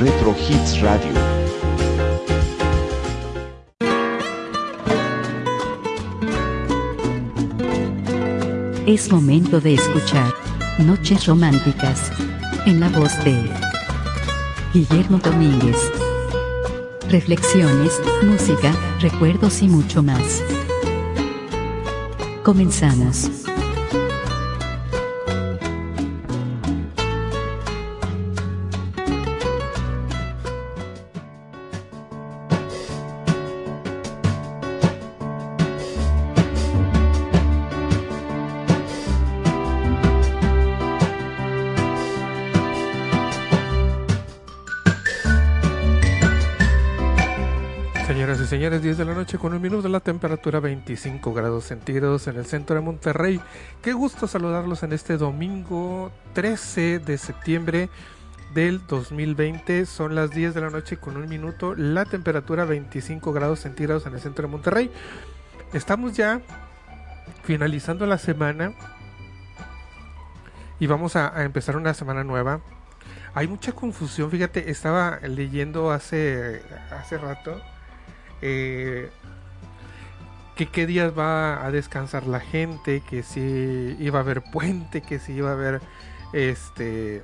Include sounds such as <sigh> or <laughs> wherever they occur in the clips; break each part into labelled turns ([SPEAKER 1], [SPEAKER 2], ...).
[SPEAKER 1] Retro Hits Radio.
[SPEAKER 2] Es momento de escuchar Noches Románticas en la voz de Guillermo Domínguez. Reflexiones, música, recuerdos y mucho más. Comenzamos.
[SPEAKER 3] Señores, 10 de la noche con un minuto, la temperatura 25 grados centígrados en el centro de Monterrey. Qué gusto saludarlos en este domingo 13 de septiembre del 2020. Son las 10 de la noche con un minuto, la temperatura 25 grados centígrados en el centro de Monterrey. Estamos ya finalizando la semana y vamos a, a empezar una semana nueva. Hay mucha confusión, fíjate, estaba leyendo hace, hace rato eh, que qué días va a descansar la gente, que si iba a haber puente, que si iba a haber este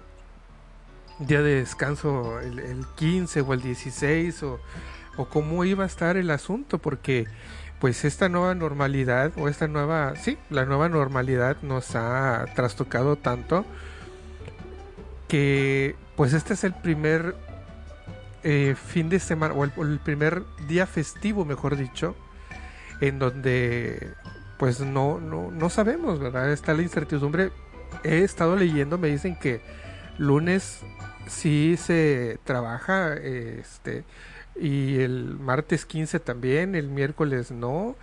[SPEAKER 3] día de descanso el, el 15 o el 16 o, o cómo iba a estar el asunto, porque pues esta nueva normalidad o esta nueva, sí, la nueva normalidad nos ha trastocado tanto que pues este es el primer eh, fin de semana o el, el, primer día festivo, mejor dicho, en donde pues no, no, no sabemos, ¿verdad? Está la incertidumbre. He estado leyendo, me dicen que lunes sí se trabaja, este, y el martes 15 también, el miércoles no.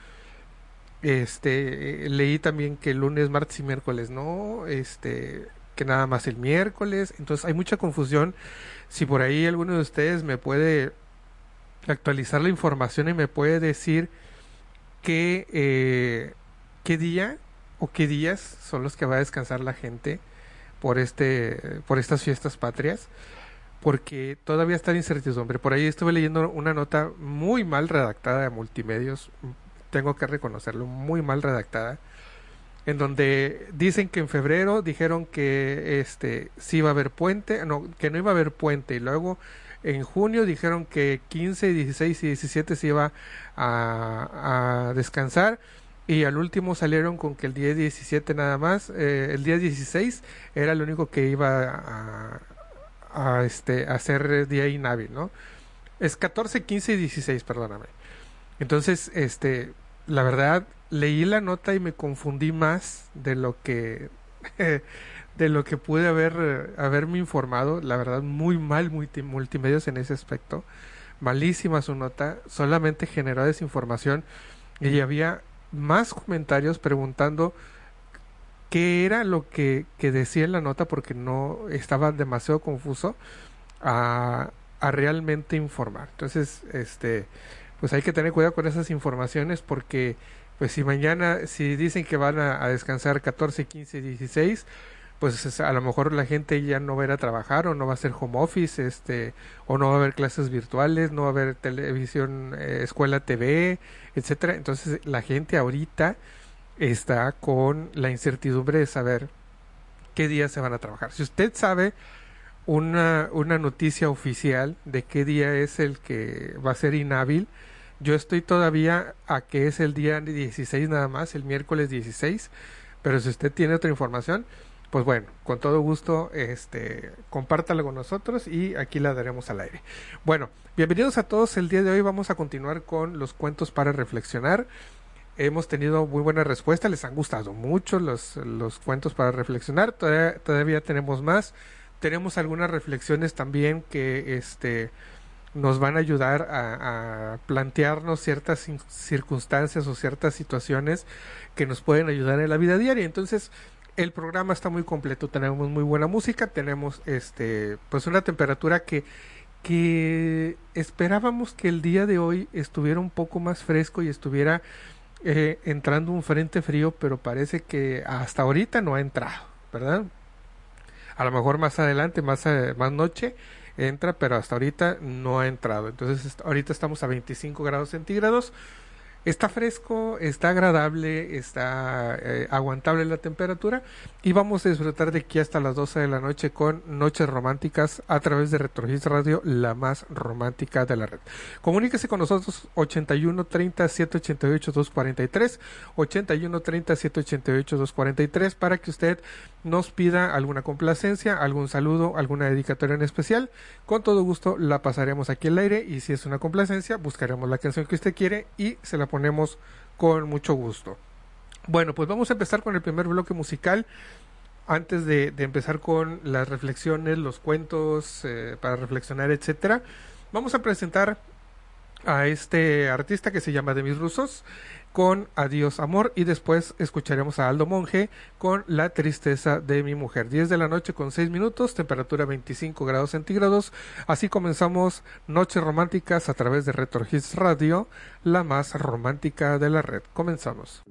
[SPEAKER 3] Este, leí también que lunes, martes y miércoles no, este, que nada más el miércoles. Entonces hay mucha confusión. Si por ahí alguno de ustedes me puede actualizar la información y me puede decir qué, eh, qué día o qué días son los que va a descansar la gente por este por estas fiestas patrias porque todavía está en incertidumbre. Por ahí estuve leyendo una nota muy mal redactada de multimedios tengo que reconocerlo muy mal redactada en donde dicen que en febrero dijeron que este sí iba a haber puente, no, que no iba a haber puente y luego en junio dijeron que 15, 16 y 17 se iba a, descansar y al último salieron con que el día 17 nada más, eh, el día 16 era el único que iba a, este a hacer día inhábil, ¿no? Es 14, 15 y 16, perdóname. Entonces, este, la verdad leí la nota y me confundí más de lo que <laughs> de lo que pude haber haberme informado. La verdad muy mal multi, multimedios en ese aspecto. Malísima su nota solamente generó desinformación y había más comentarios preguntando qué era lo que, que decía en la nota porque no estaba demasiado confuso a, a realmente informar. Entonces este pues hay que tener cuidado con esas informaciones porque pues si mañana, si dicen que van a, descansar 14, 15, 16, pues a lo mejor la gente ya no va a ir a trabajar o no va a hacer home office, este, o no va a haber clases virtuales, no va a haber televisión, eh, escuela TV, etcétera. Entonces la gente ahorita está con la incertidumbre de saber qué días se van a trabajar. Si usted sabe una, una noticia oficial de qué día es el que va a ser inhábil, yo estoy todavía a que es el día 16 nada más, el miércoles 16, pero si usted tiene otra información, pues bueno, con todo gusto, este, compártalo con nosotros y aquí la daremos al aire. Bueno, bienvenidos a todos. El día de hoy vamos a continuar con los cuentos para reflexionar. Hemos tenido muy buena respuesta, les han gustado mucho los, los cuentos para reflexionar. Todavía, todavía tenemos más. Tenemos algunas reflexiones también que este nos van a ayudar a, a, plantearnos ciertas circunstancias o ciertas situaciones que nos pueden ayudar en la vida diaria. Entonces, el programa está muy completo, tenemos muy buena música, tenemos este pues una temperatura que que esperábamos que el día de hoy estuviera un poco más fresco y estuviera eh, entrando un frente frío, pero parece que hasta ahorita no ha entrado, ¿verdad? A lo mejor más adelante, más, más noche,
[SPEAKER 4] entra, pero hasta ahorita no ha entrado. Entonces ahorita estamos a 25 grados centígrados. Está fresco, está agradable, está eh, aguantable la temperatura y vamos a disfrutar de aquí hasta las 12 de la noche con Noches Románticas a través de Retrogis Radio, la más romántica de la red. Comuníquese con nosotros 81 30 788 243, 81 30 788 243 para que usted nos pida alguna complacencia, algún saludo, alguna dedicatoria en especial. Con todo gusto la pasaremos aquí al aire y si es una complacencia buscaremos la canción que usted quiere y se la ponemos con mucho gusto. Bueno, pues vamos a empezar con el primer bloque musical. Antes de, empezar con las reflexiones, los cuentos eh, para reflexionar, etcétera, vamos a presentar a este artista que se llama Demis Rusos con Adiós Amor y después escucharemos a Aldo Monge con La Tristeza de mi mujer. 10 de la noche con 6 minutos, temperatura 25 grados centígrados. Así comenzamos Noches Románticas a través de Retro Radio, la más romántica de la red. Comenzamos.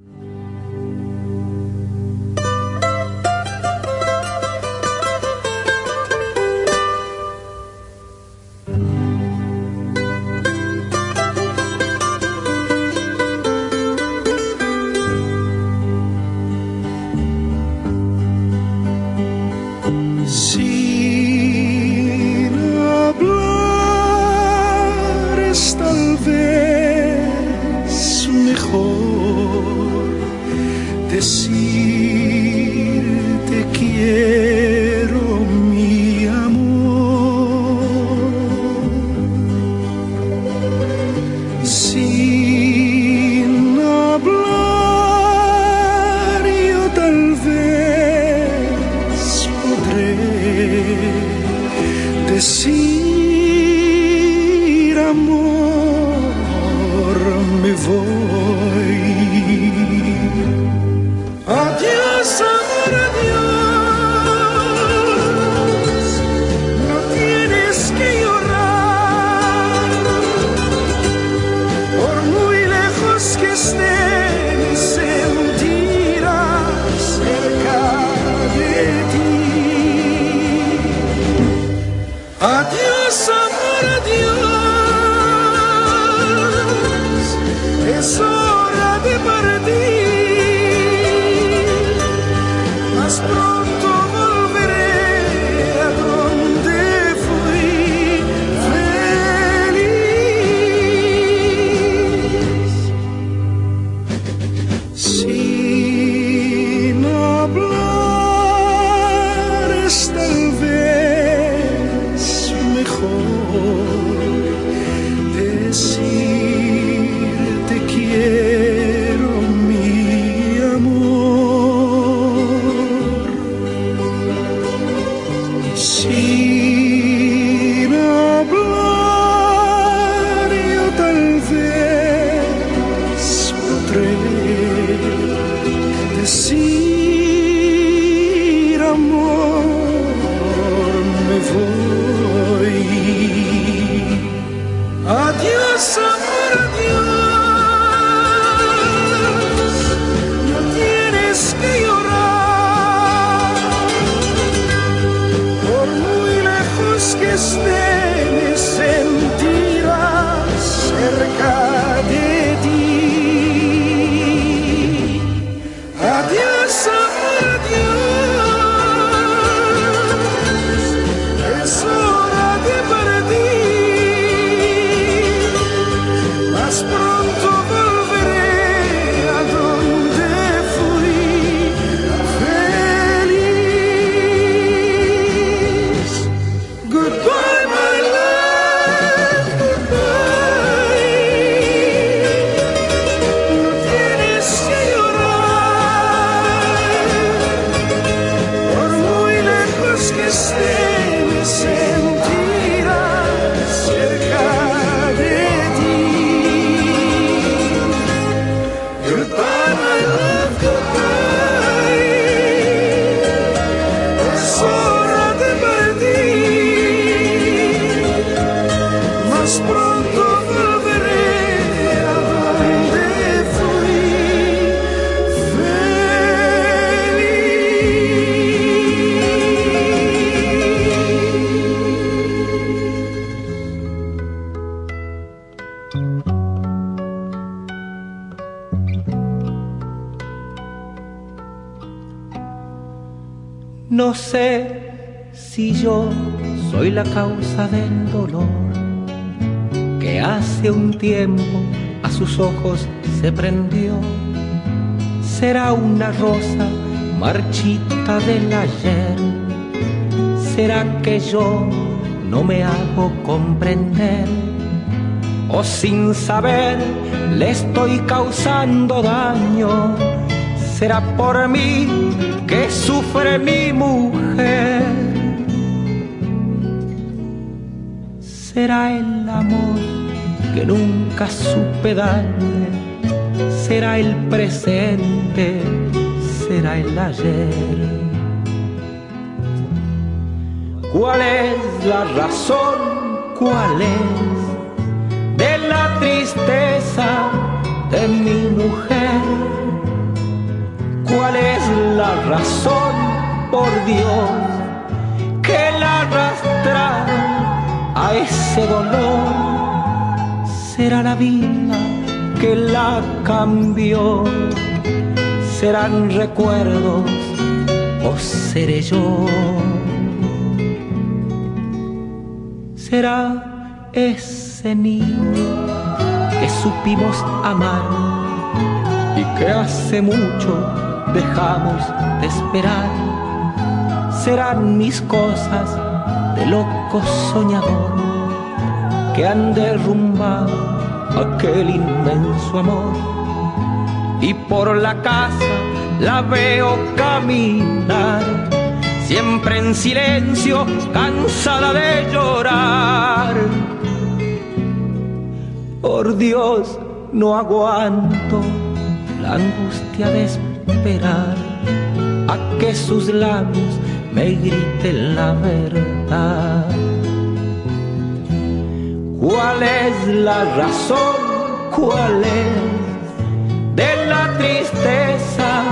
[SPEAKER 1] Yo no me hago comprender o sin saber le estoy causando daño. Será por mí que sufre mi mujer. Será el amor que nunca supe darle. Será el presente, será el ayer. ¿Cuál es la razón? ¿Cuál es de la tristeza de mi mujer? ¿Cuál es la razón, por Dios, que la arrastra a ese dolor? Será la vida que la cambió, serán recuerdos o seré yo. Será ese niño que supimos amar y que hace mucho dejamos de esperar. Serán mis cosas de loco soñador que han derrumbado aquel inmenso amor. Y por la casa la veo caminar, siempre en silencio, cansada de llorar. Por Dios, no aguanto la angustia de esperar a que sus labios me griten la verdad. ¿Cuál es la razón? ¿Cuál es de la tristeza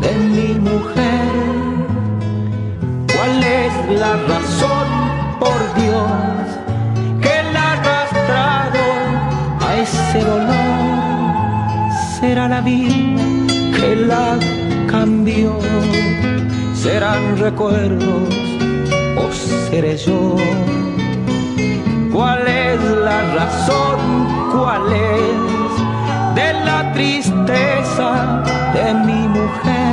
[SPEAKER 1] de mi mujer? ¿Cuál es la razón, por Dios, que la ha arrastrado a ese dolor? Será la vida que la cambió, serán recuerdos o seré yo. ¿Cuál es la razón? ¿Cuál es de la tristeza de mi mujer?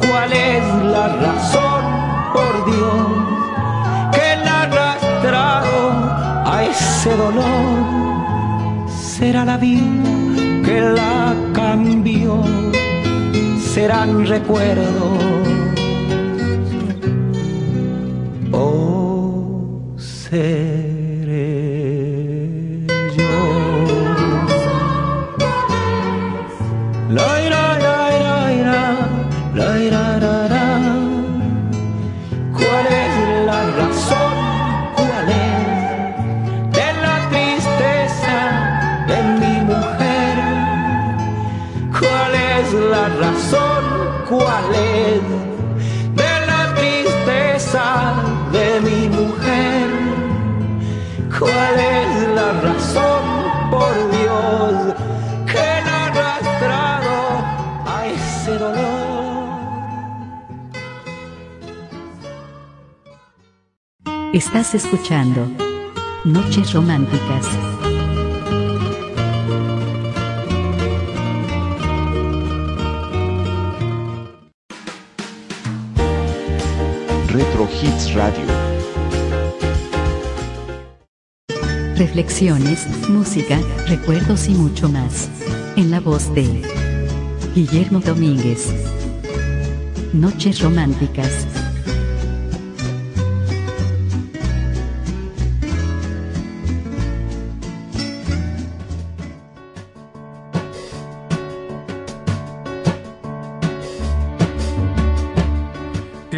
[SPEAKER 1] ¿Cuál es la razón, Dios, que la arrastrado a ese dolor? Será la vida que la cambió, serán recuerdos. Oh, seré
[SPEAKER 2] Estás escuchando Noches Románticas.
[SPEAKER 5] Retro Hits Radio.
[SPEAKER 2] Reflexiones, música, recuerdos y mucho más. En la voz de Guillermo Domínguez. Noches Románticas.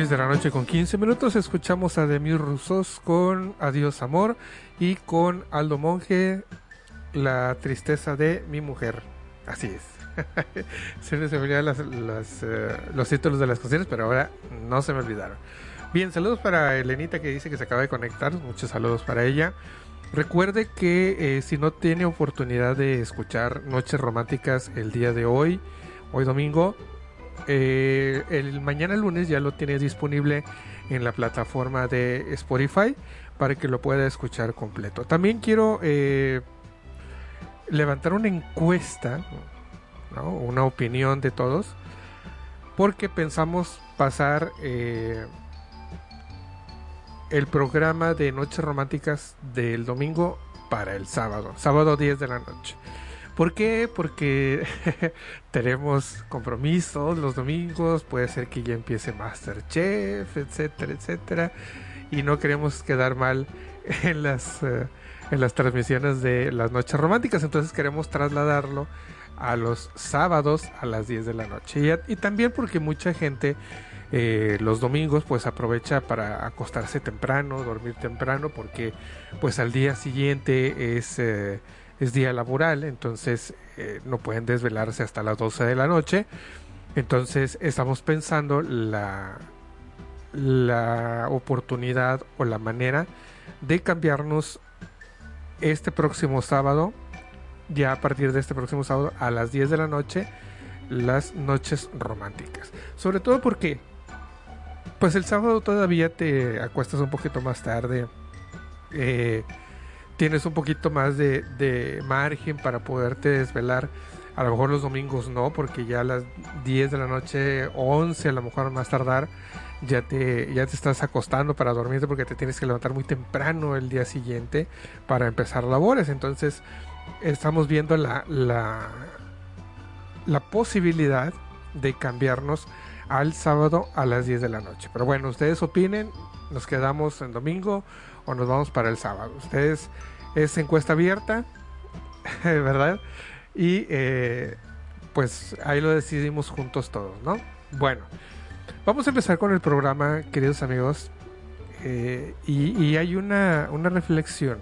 [SPEAKER 3] De la noche con 15 minutos escuchamos a Demir Roussos con Adiós Amor y con Aldo Monge La tristeza de mi mujer. Así es. <laughs> se me olvidaron las- las, eh, los títulos de las canciones, pero ahora no se me olvidaron. Bien, saludos para Elenita que dice que se acaba de conectar. Muchos saludos para ella. Recuerde que eh, si no tiene oportunidad de escuchar Noches Románticas el día de hoy, hoy domingo, eh, el mañana lunes ya lo tienes disponible en la plataforma de Spotify para que lo pueda escuchar completo. También quiero eh, levantar una encuesta, una opinión de todos, porque pensamos pasar eh, el programa de Noches Románticas del domingo para el sábado, sábado 10 de la noche. ¿Por qué? Porque <laughs> tenemos compromisos los domingos, puede ser que ya empiece Masterchef, etcétera, etcétera, y no queremos quedar mal <laughs> en las, eh, en las transmisiones de las noches románticas, entonces queremos trasladarlo a los sábados a las 10 de la noche. Y, también porque mucha gente eh, los domingos pues aprovecha para acostarse temprano, dormir temprano, porque pues al día siguiente es... Eh, es día laboral, entonces eh, no pueden desvelarse hasta las 12 de la noche. Entonces estamos pensando la, la oportunidad o la manera de cambiarnos este próximo sábado, ya a partir de este próximo sábado a las 10 de la noche, las noches románticas. Sobre todo porque, pues el sábado todavía te acuestas un poquito más tarde. Eh, tienes un poquito más de, margen para poderte desvelar. A lo mejor los domingos no, porque ya a las 10 de la noche, 11 a lo mejor más tardar, ya te, ya te estás acostando para dormirte porque te tienes que levantar muy temprano el día siguiente para empezar labores. Entonces, estamos viendo la, la, la posibilidad de cambiarnos al sábado a las 10 de la noche. Pero bueno, ustedes opinen, nos quedamos en domingo o nos vamos para el sábado. Ustedes es encuesta abierta, <laughs> ¿verdad? Y eh, pues ahí lo decidimos juntos todos, ¿no? Bueno, vamos a empezar con el programa, queridos amigos. Eh, y, hay una, una reflexión.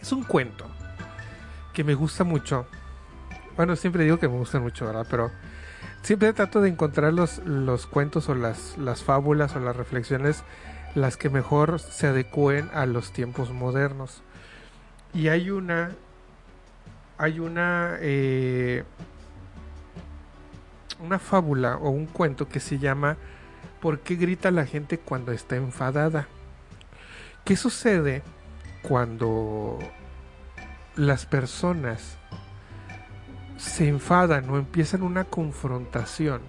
[SPEAKER 3] Es un cuento que me gusta mucho. Bueno, siempre digo que me gusta mucho, ¿verdad? Pero siempre trato de encontrar los, los cuentos o las, las fábulas o las reflexiones las que mejor se adecúen a los tiempos modernos. Y hay una. Hay una. Eh, una fábula o un cuento que se llama ¿Por qué grita la gente cuando está enfadada? ¿Qué sucede cuando las personas se enfadan o empiezan una confrontación?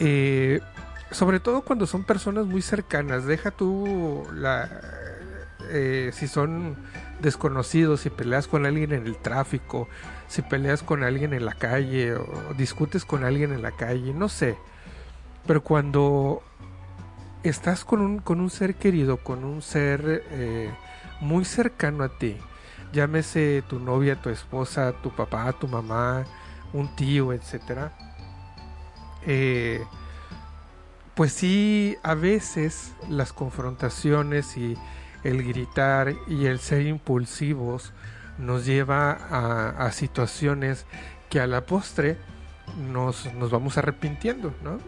[SPEAKER 3] Eh, sobre todo cuando son personas muy cercanas. Deja tú la, eh, si son desconocidos, si peleas con alguien en el tráfico, si peleas con alguien en la calle o discutes con alguien en la calle, no sé. Pero cuando estás con un, con un ser querido, con un ser eh, muy cercano a ti, llámese tu novia, tu esposa, tu papá, tu mamá, un tío, etcétera, eh, pues sí, a veces las confrontaciones y el gritar y el ser impulsivos nos lleva a, situaciones que a la postre nos, nos, vamos arrepintiendo, ¿no?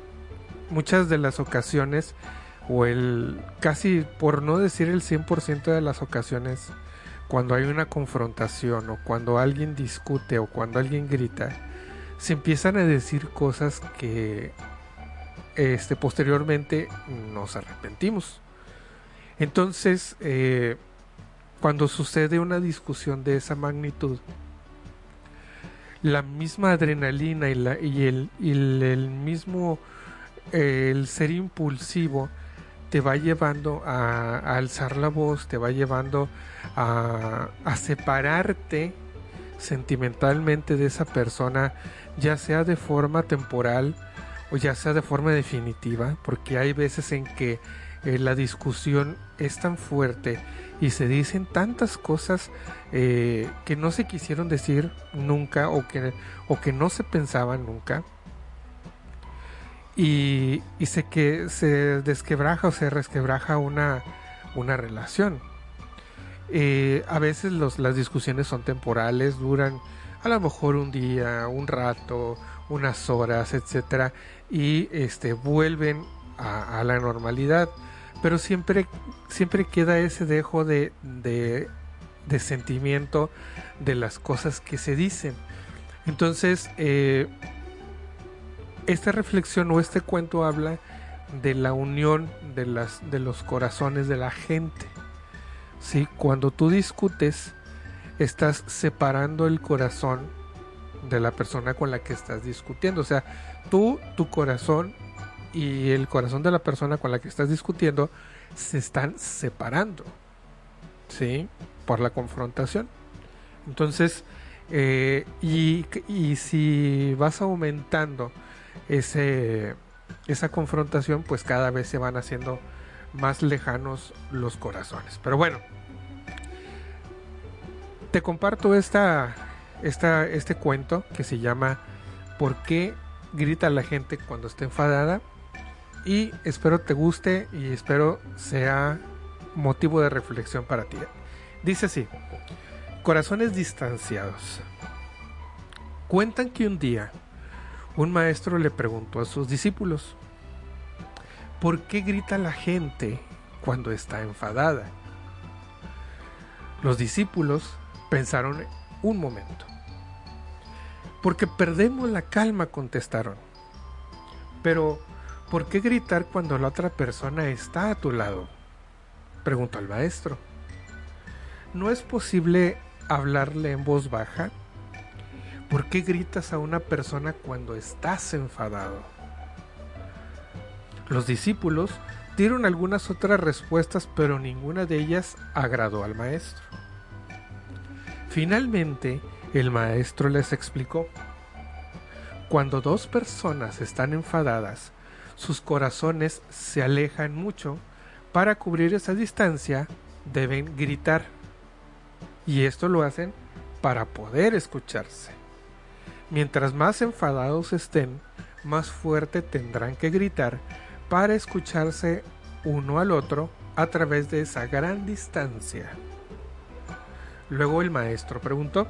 [SPEAKER 3] Muchas de las ocasiones, o el casi por no decir el 100% de las ocasiones, cuando hay una confrontación o cuando alguien discute o cuando alguien grita, se empiezan a decir cosas que este, posteriormente nos arrepentimos. Entonces, eh, cuando sucede una discusión de esa magnitud, la misma adrenalina y, el, mismo el ser impulsivo te va llevando a, alzar la voz, te va llevando a, separarte sentimentalmente de esa persona, ya sea de forma temporal o ya sea de forma definitiva, porque hay veces en que eh, la discusión es tan fuerte y se dicen tantas cosas eh, que no se quisieron decir nunca o que, o que no se pensaban nunca. Y, y se, que, se desquebraja o se resquebraja una, una relación. Eh, a veces los, las discusiones son temporales, duran a lo mejor un día, un rato, unas horas, etcétera, y este vuelven a la normalidad pero siempre, siempre queda ese dejo de, de, sentimiento de las cosas que se dicen. Entonces, eh, esta reflexión o este cuento habla de la unión de, las, de los corazones de la gente. ¿Sí? Cuando tú discutes, estás separando el corazón de la persona con la que estás discutiendo. O sea, tú, tu corazón y el corazón de la persona con la que estás discutiendo se están separando. ¿Sí? Por la confrontación. Entonces, eh, y, y si vas aumentando ese, esa confrontación, pues cada vez se van haciendo más lejanos los corazones. Pero bueno, te comparto esta, esta, este cuento que se llama ¿Por qué grita la gente cuando está enfadada? Y espero te guste y espero sea motivo de reflexión para ti. Dice así, corazones distanciados. Cuentan que un día un maestro le preguntó a sus discípulos, ¿por qué grita la gente cuando está enfadada? Los discípulos pensaron un momento. Porque perdemos la calma, contestaron. Pero, ¿por qué gritar cuando la otra persona está a tu lado? Preguntó el maestro. ¿No es posible hablarle en voz baja? ¿Por qué gritas a una persona cuando estás enfadado? Los discípulos dieron algunas otras respuestas, pero ninguna de ellas agradó al maestro. Finalmente, el maestro les explicó, cuando dos personas están enfadadas, sus corazones se alejan mucho, para cubrir esa distancia deben gritar. Y esto lo hacen para poder escucharse. Mientras más enfadados estén, más fuerte tendrán que gritar para escucharse uno al otro a través de esa gran distancia. Luego el maestro preguntó,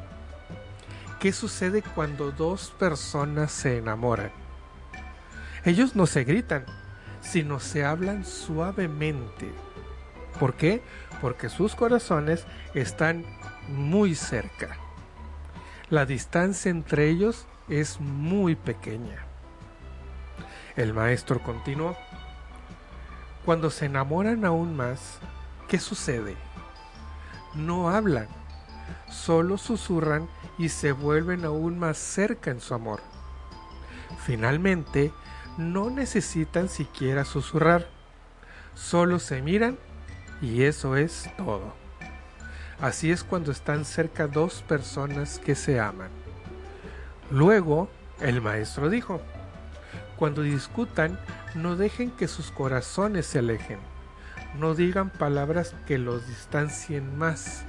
[SPEAKER 3] ¿qué sucede cuando dos personas se enamoran? Ellos no se gritan, sino se hablan suavemente. ¿Por qué? Porque sus corazones están muy cerca la distancia entre ellos es muy pequeña. El maestro continuó, cuando se enamoran aún más, ¿qué sucede? No hablan, solo susurran y se vuelven aún más cerca en su amor. Finalmente, no necesitan siquiera susurrar, solo se miran y eso es todo. Así es cuando están cerca dos personas que se aman. Luego, el maestro dijo, cuando discutan, no dejen que sus corazones se alejen. No digan palabras que los distancien más.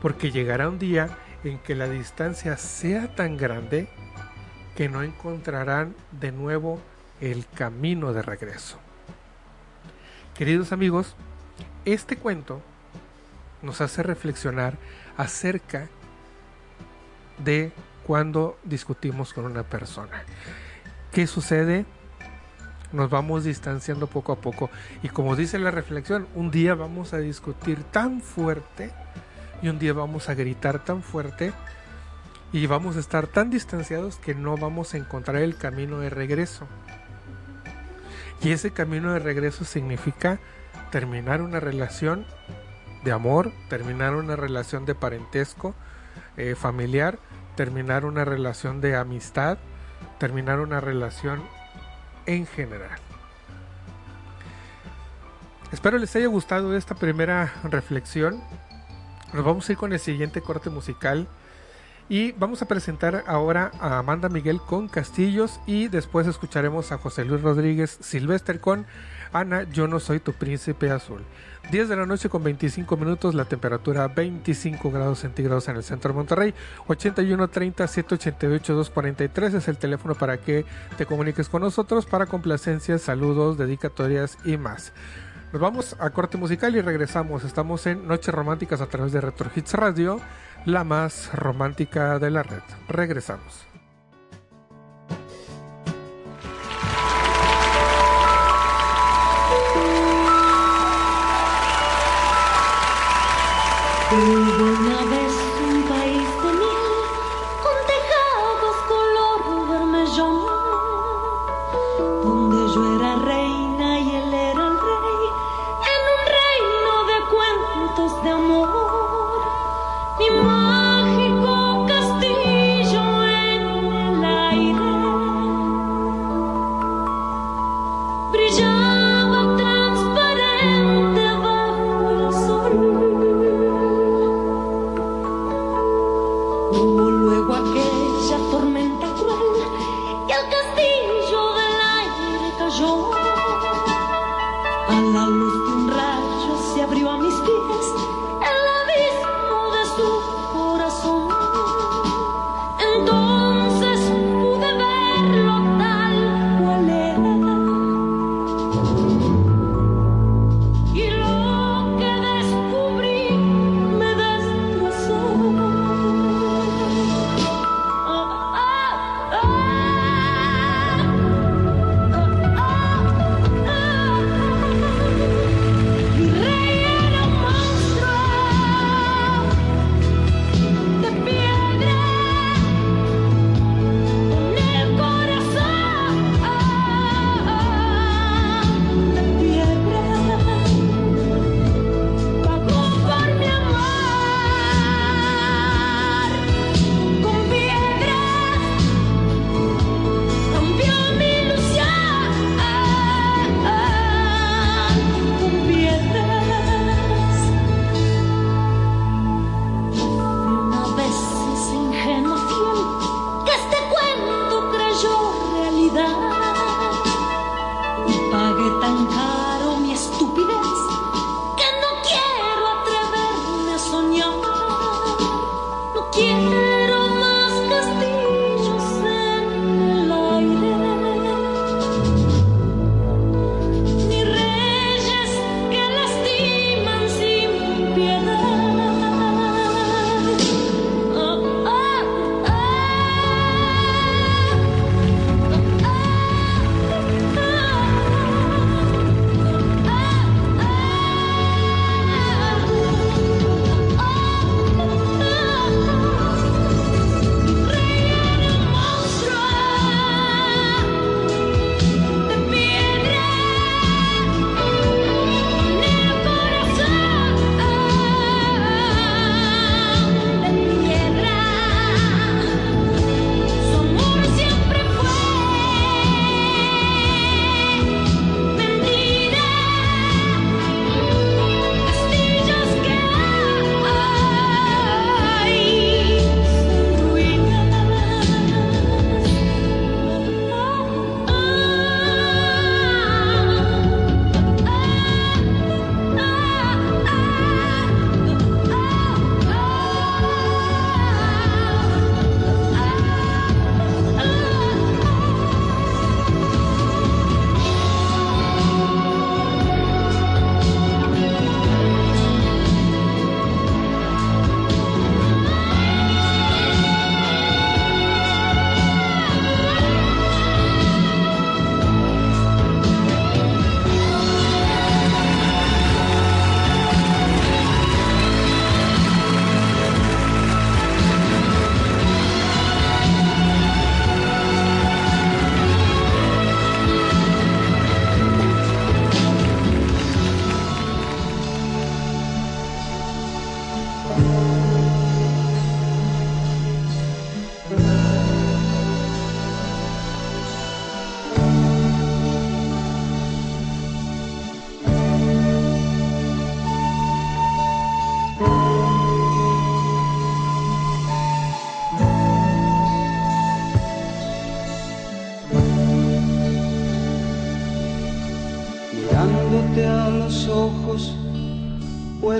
[SPEAKER 3] Porque llegará un día en que la distancia sea tan grande que no encontrarán de nuevo el camino de regreso. Queridos amigos, este cuento nos hace reflexionar acerca de cuando discutimos con una persona. ¿Qué sucede? Nos vamos distanciando poco a poco y como dice la reflexión, un día vamos a discutir tan fuerte y un día vamos a gritar tan fuerte y vamos a estar tan distanciados que no vamos a encontrar el camino de regreso. Y ese camino de regreso significa terminar una relación de amor, terminar una relación de parentesco eh, familiar, terminar una relación de amistad, terminar una relación en general. Espero les haya gustado esta primera reflexión. Nos vamos a ir con el siguiente corte musical. Y vamos a presentar ahora a Amanda Miguel con Castillos y después escucharemos a José Luis Rodríguez Silvester con Ana, yo no soy tu príncipe azul. 10 de la noche con 25 minutos, la temperatura 25 grados centígrados en el centro de Monterrey. 81 30 788 243 es el teléfono para que te comuniques con nosotros para complacencias, saludos, dedicatorias y más. Nos vamos a corte musical y regresamos. Estamos en Noches Románticas a través de Retro Hits Radio, la más romántica de la red. Regresamos.
[SPEAKER 5] brillar.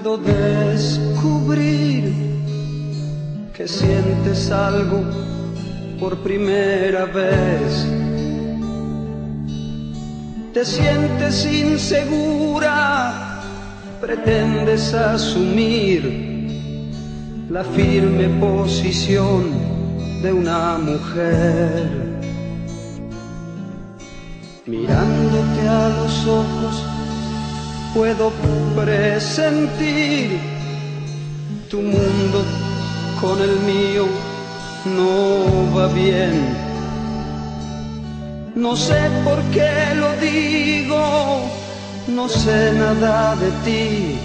[SPEAKER 6] Puedo descubrir que sientes algo por primera vez. Te sientes insegura, pretendes asumir la firme posición de una mujer. Mirándote a los ojos, puedo presentir tu mundo con el mío no va bien. No sé por qué lo digo, no sé nada de ti.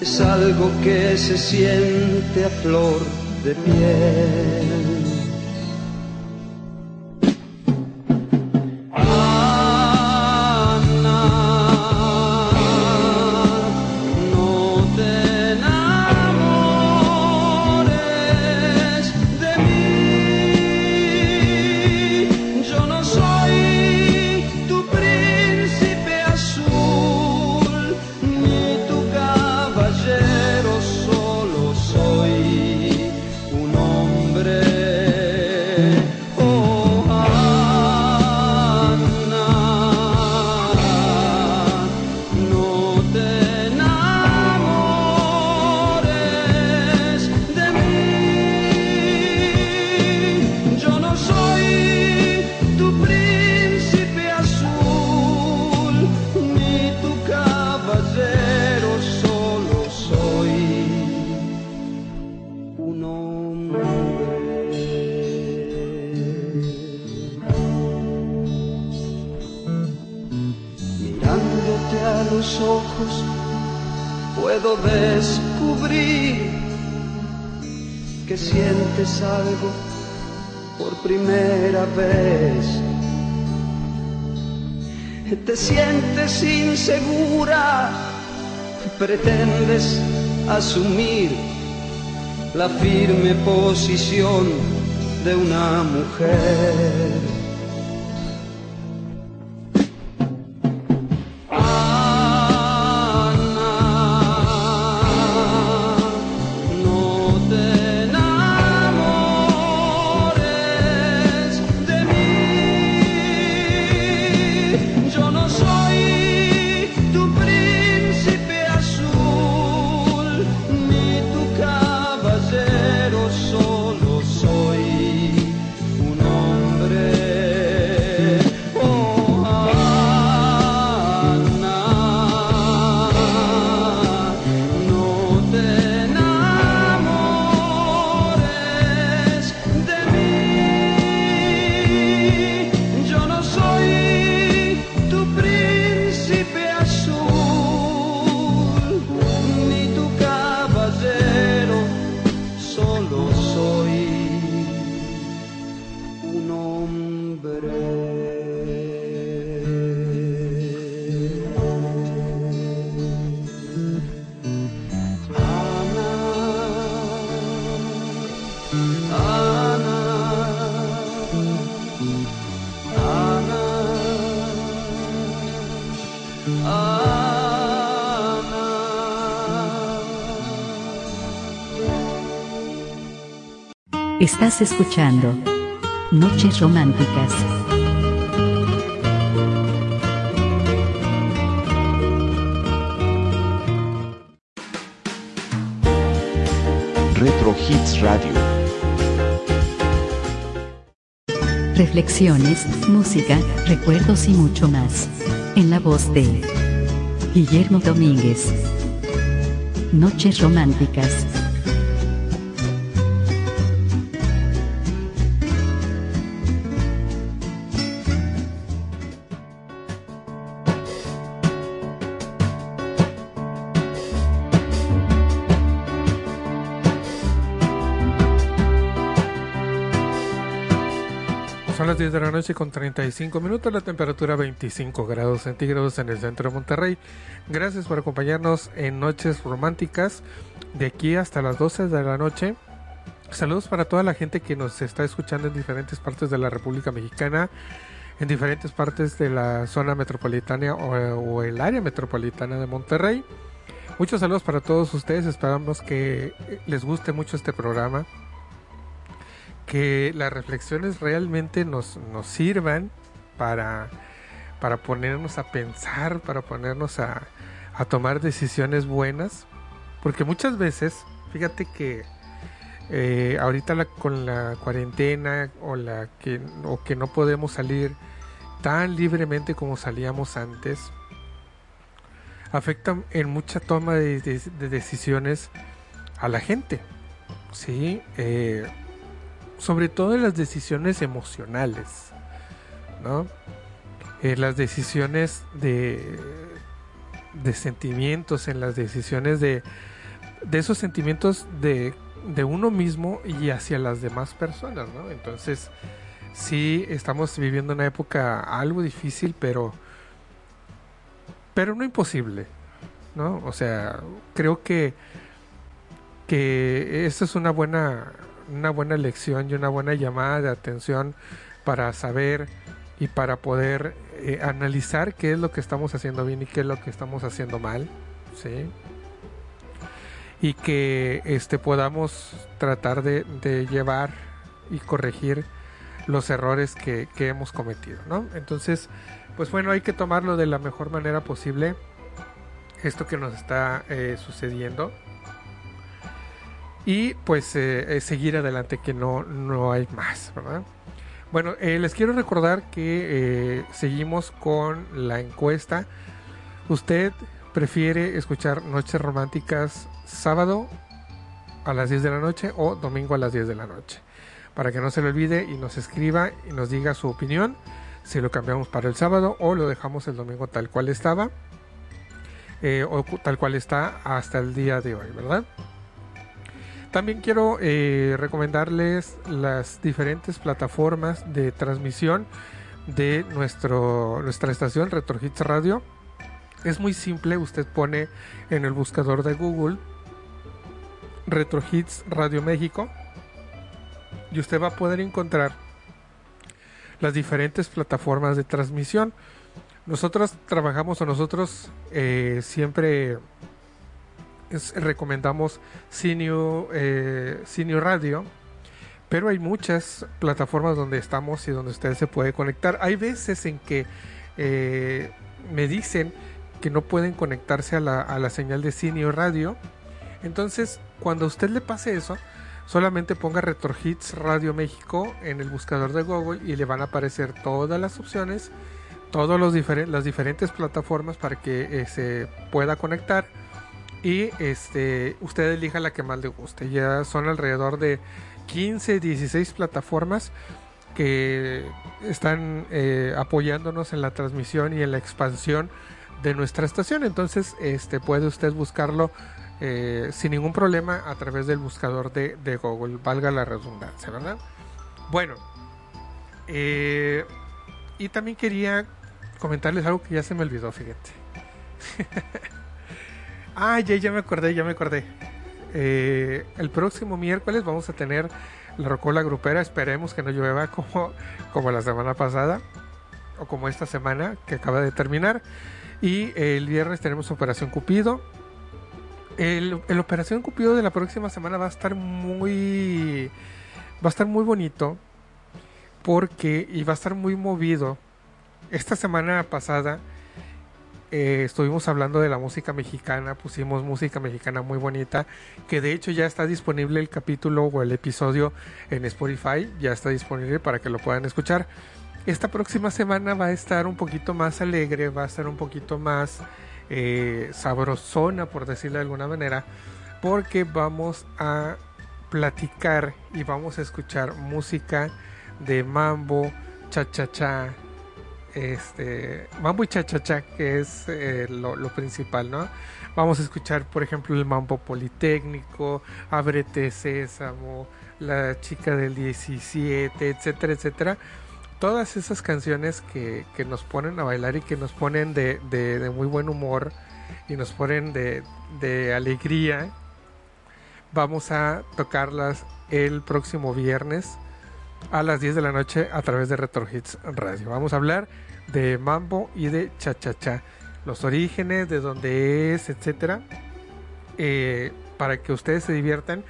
[SPEAKER 6] Es algo que se siente a flor de piel. Pretendes asumir la firme posición de una mujer.
[SPEAKER 2] Estás escuchando Noches Románticas.
[SPEAKER 7] Retro Hits Radio.
[SPEAKER 2] Reflexiones, música, recuerdos y mucho más. En la voz de Guillermo Domínguez. Noches Románticas.
[SPEAKER 3] 10 de la noche con 35 minutos, la temperatura 25 grados centígrados en el centro de Monterrey. Gracias por acompañarnos en Noches Románticas de aquí hasta las 12 de la noche. Saludos para toda la gente que nos está escuchando en diferentes partes de la República Mexicana, en diferentes partes de la zona metropolitana o, o el área metropolitana de Monterrey. Muchos saludos para todos ustedes, esperamos que les guste mucho este programa que las reflexiones realmente nos, nos sirvan para, para ponernos a pensar, para ponernos a, a tomar decisiones buenas. Porque muchas veces, fíjate que eh, ahorita con la cuarentena o, la que, o que no podemos salir tan libremente como salíamos antes, afecta en mucha toma de decisiones a la gente. Sí, eh, sobre todo en las decisiones emocionales, ¿no? En las decisiones de, de sentimientos, en las decisiones de, de esos sentimientos de, de uno mismo y hacia las demás personas, ¿no? Entonces, sí estamos viviendo una época algo difícil, pero, pero no imposible, ¿no? O sea, creo que, que esta es una buena una buena lección y una buena llamada de atención para saber y para poder eh, analizar qué es lo que estamos haciendo bien y qué es lo que estamos haciendo mal, ¿sí? Y que este podamos tratar de, llevar y corregir los errores que, que, hemos cometido, ¿no? Entonces, pues bueno, hay que tomarlo de la mejor manera posible, esto que nos está eh, sucediendo, y pues eh, seguir adelante que no, no hay más, ¿verdad? Bueno, eh, les quiero recordar que eh, seguimos con la encuesta. ¿Usted prefiere escuchar Noches Románticas sábado a las 10 de la noche o domingo a las 10 de la noche? Para que no se le olvide y nos escriba y nos diga su opinión, si lo cambiamos para el sábado o lo dejamos el domingo tal cual estaba. eh, o tal cual está hasta el día de hoy, ¿verdad? También quiero eh, recomendarles las diferentes plataformas de transmisión de nuestro, nuestra estación Retro Hits Radio. Es muy simple, usted pone en el buscador de Google Retro Hits Radio México y usted va a poder encontrar las diferentes plataformas de transmisión. Nosotros trabajamos o nosotros eh, siempre recomendamos Cineo, eh, Radio, pero hay muchas plataformas donde estamos y donde usted se puede conectar. Hay veces en que eh, me dicen que no pueden conectarse a la, a la señal de Cineo Radio. Entonces, cuando a usted le pase eso, solamente ponga Retro Hits Radio México en el buscador de Google y le van a aparecer todas las opciones, todas los diferen- las diferentes plataformas para que eh, se pueda conectar y este usted elija la que más le guste. Ya son alrededor de 15, 16 plataformas que están eh, apoyándonos en la transmisión y en la expansión de nuestra estación. Entonces, este puede usted buscarlo eh, sin ningún problema a través del buscador de, de Google, valga la redundancia, ¿verdad? Bueno, eh, y también quería comentarles algo que ya se me olvidó, fíjate. <laughs> ah, ya, ya me acordé, ya me acordé. Eh, el próximo miércoles vamos a tener la Rocola Grupera. Esperemos que no llueva como, como la semana pasada o como esta semana que acaba de terminar. Y el viernes tenemos Operación Cupido. El, el Operación Cupido de la próxima semana va a estar muy. Va a estar muy bonito. Porque. Y va a estar muy movido. Esta semana pasada. Eh, estuvimos hablando de la música mexicana. Pusimos música mexicana muy bonita. Que de hecho ya está disponible el capítulo o el episodio en Spotify. Ya está disponible para que lo puedan escuchar. Esta próxima semana va a estar un poquito más alegre. Va a estar un poquito más eh, sabrosona, por decirlo de alguna manera, porque vamos a platicar y vamos a escuchar música de mambo, cha-cha-cha, este, mambo y cha-cha-cha, que es eh, lo, principal, ¿no? Vamos a escuchar, por ejemplo, el mambo politécnico, Ábrete Sésamo, La chica del 17, etcétera, etcétera todas esas canciones que, nos ponen a bailar y que nos ponen de, muy buen humor y nos ponen de, alegría, vamos a tocarlas el próximo viernes a las 10 de la noche a través de Retro Hits Radio. Vamos a hablar de mambo y de cha cha cha, los orígenes, de dónde es, etcétera, eh, para que ustedes se diviertan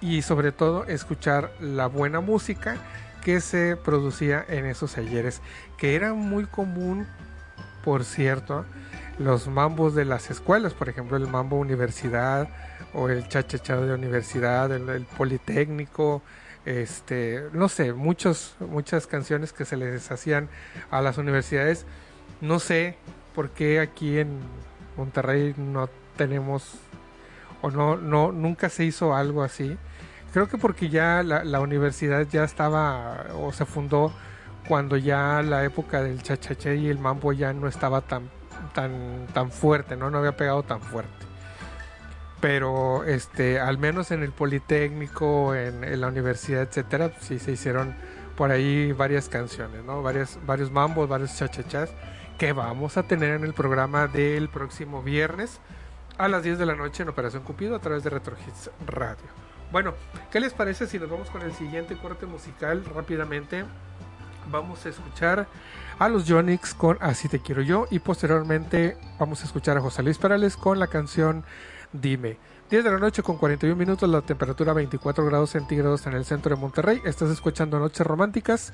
[SPEAKER 3] y sobre todo escuchar la buena música que se producía en esos ayeres, que era muy común, por cierto, los mambos de las escuelas, por ejemplo, el mambo universidad o el chachachado de universidad, el, politécnico, este, no sé, muchos, muchas canciones que se les hacían a las universidades. No sé por qué aquí en Monterrey no tenemos o no, no, nunca se hizo algo así creo que porque ya la, universidad ya estaba o se fundó cuando ya la época del chachaché y el mambo ya no estaba tan tan tan fuerte, ¿no? No había pegado tan fuerte. Pero este, al menos en el Politécnico, en, la universidad, etcétera, sí se hicieron por ahí varias canciones, ¿no? Varias, varios mambos, varios chachachás que vamos a tener en el programa del próximo viernes a las 10 de la noche en Operación Cupido a través de Retro Hits Radio. Bueno, ¿qué les parece si nos vamos con el siguiente corte musical rápidamente? Vamos a escuchar a los Jonix con Así te quiero yo y posteriormente vamos a escuchar a José Luis Perales con la canción Dime. 10 de la noche con 41 minutos, la temperatura 24 grados centígrados en el centro de Monterrey. Estás escuchando Noches Románticas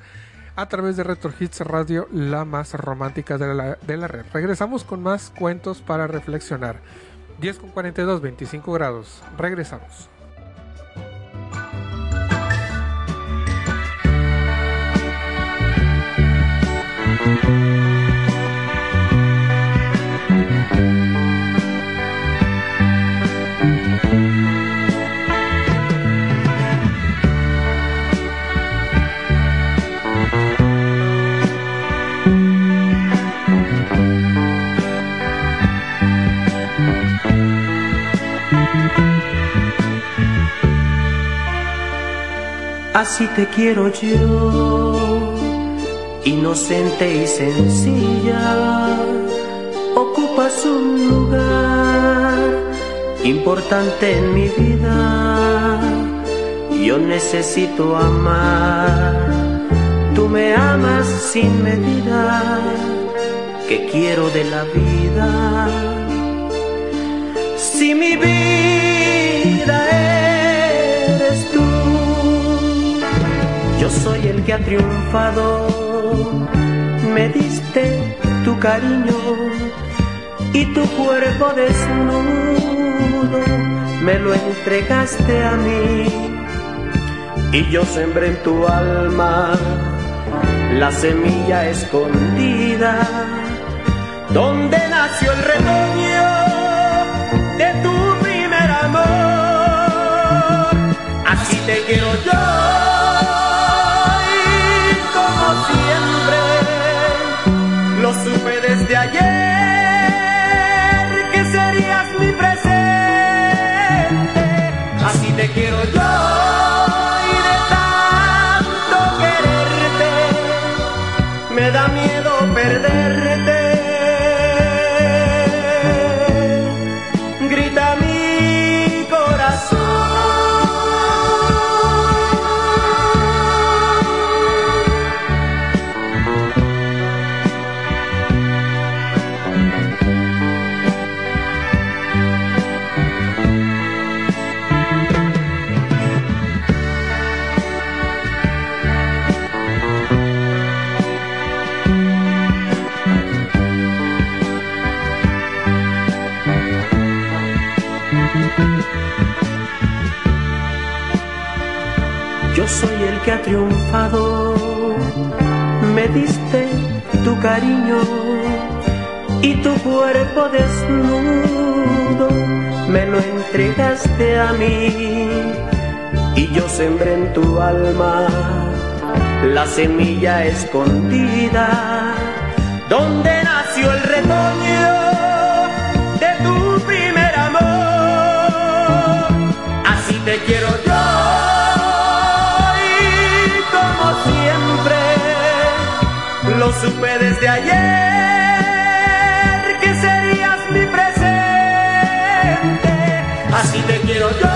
[SPEAKER 3] a través de Retro Hits Radio, la más romántica de la, de la red. Regresamos con más cuentos para reflexionar. 10 con 42, 25 grados. Regresamos.
[SPEAKER 6] Así te quiero yo, inocente y sencilla, ocupas un lugar importante en mi vida. Yo necesito amar, tú me amas sin medida, que quiero de la vida. Si mi vida eres yo soy el que ha triunfado, me diste tu cariño y tu cuerpo desnudo. Me lo entregaste a mí y yo sembré en tu alma la semilla escondida donde nació el retoño de tu primer amor. Así te quiero yo quiero yo me diste tu cariño y tu cuerpo desnudo. Me lo entregaste a mí y yo sembré en tu alma la semilla escondida donde nació el retoño de tu primer amor. Así te quiero yo supe desde ayer que serías mi presente. Así te quiero yo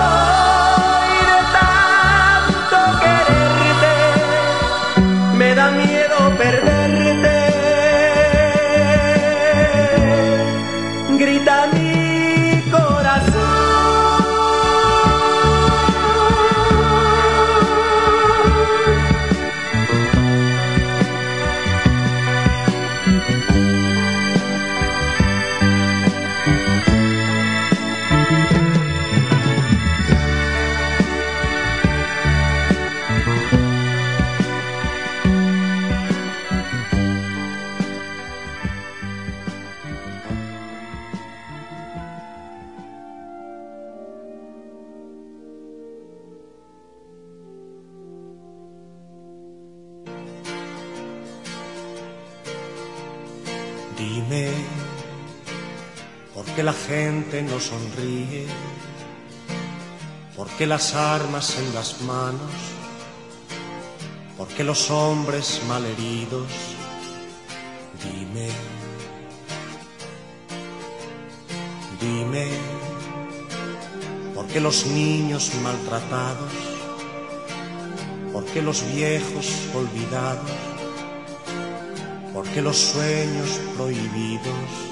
[SPEAKER 8] gente no sonríe? ¿Por qué las armas en las manos? ¿Por qué los hombres malheridos? Dime, dime, ¿por qué los niños maltratados? ¿Por qué los viejos olvidados? ¿Por qué los sueños prohibidos?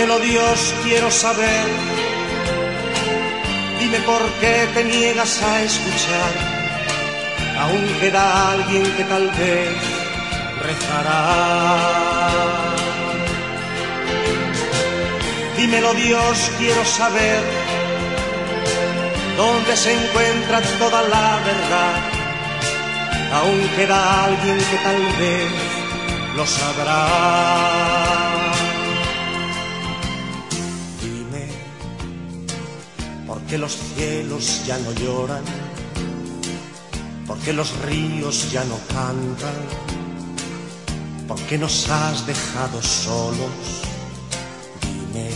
[SPEAKER 8] Dímelo Dios, quiero saber. Dime por qué te niegas a escuchar. Aún queda alguien que tal vez rezará. Dímelo Dios, quiero saber dónde se encuentra toda la verdad. Aún queda alguien que tal vez lo sabrá. porque los cielos ya no lloran, porque los ríos ya no cantan, porque nos has dejado solos. Dime,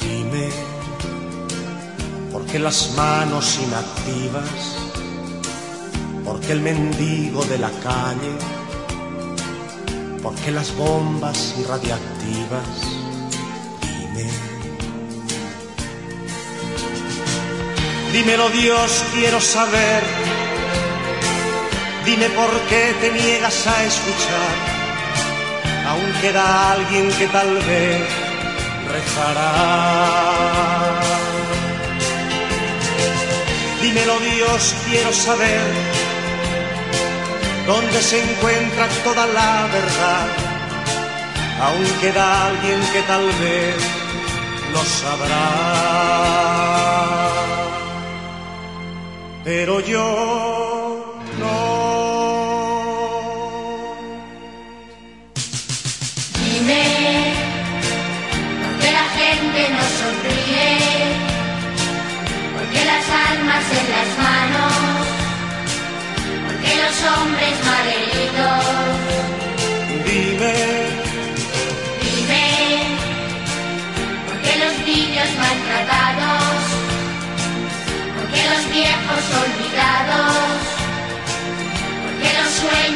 [SPEAKER 8] dime, porque las manos inactivas, porque el mendigo de la calle, porque las bombas irradiactivas Dímelo Dios, quiero saber, dime por qué te niegas a escuchar, aún queda alguien que tal vez rezará. Dímelo Dios, quiero saber dónde se encuentra toda la verdad. Aún queda alguien que tal vez lo sabrá. Pero yo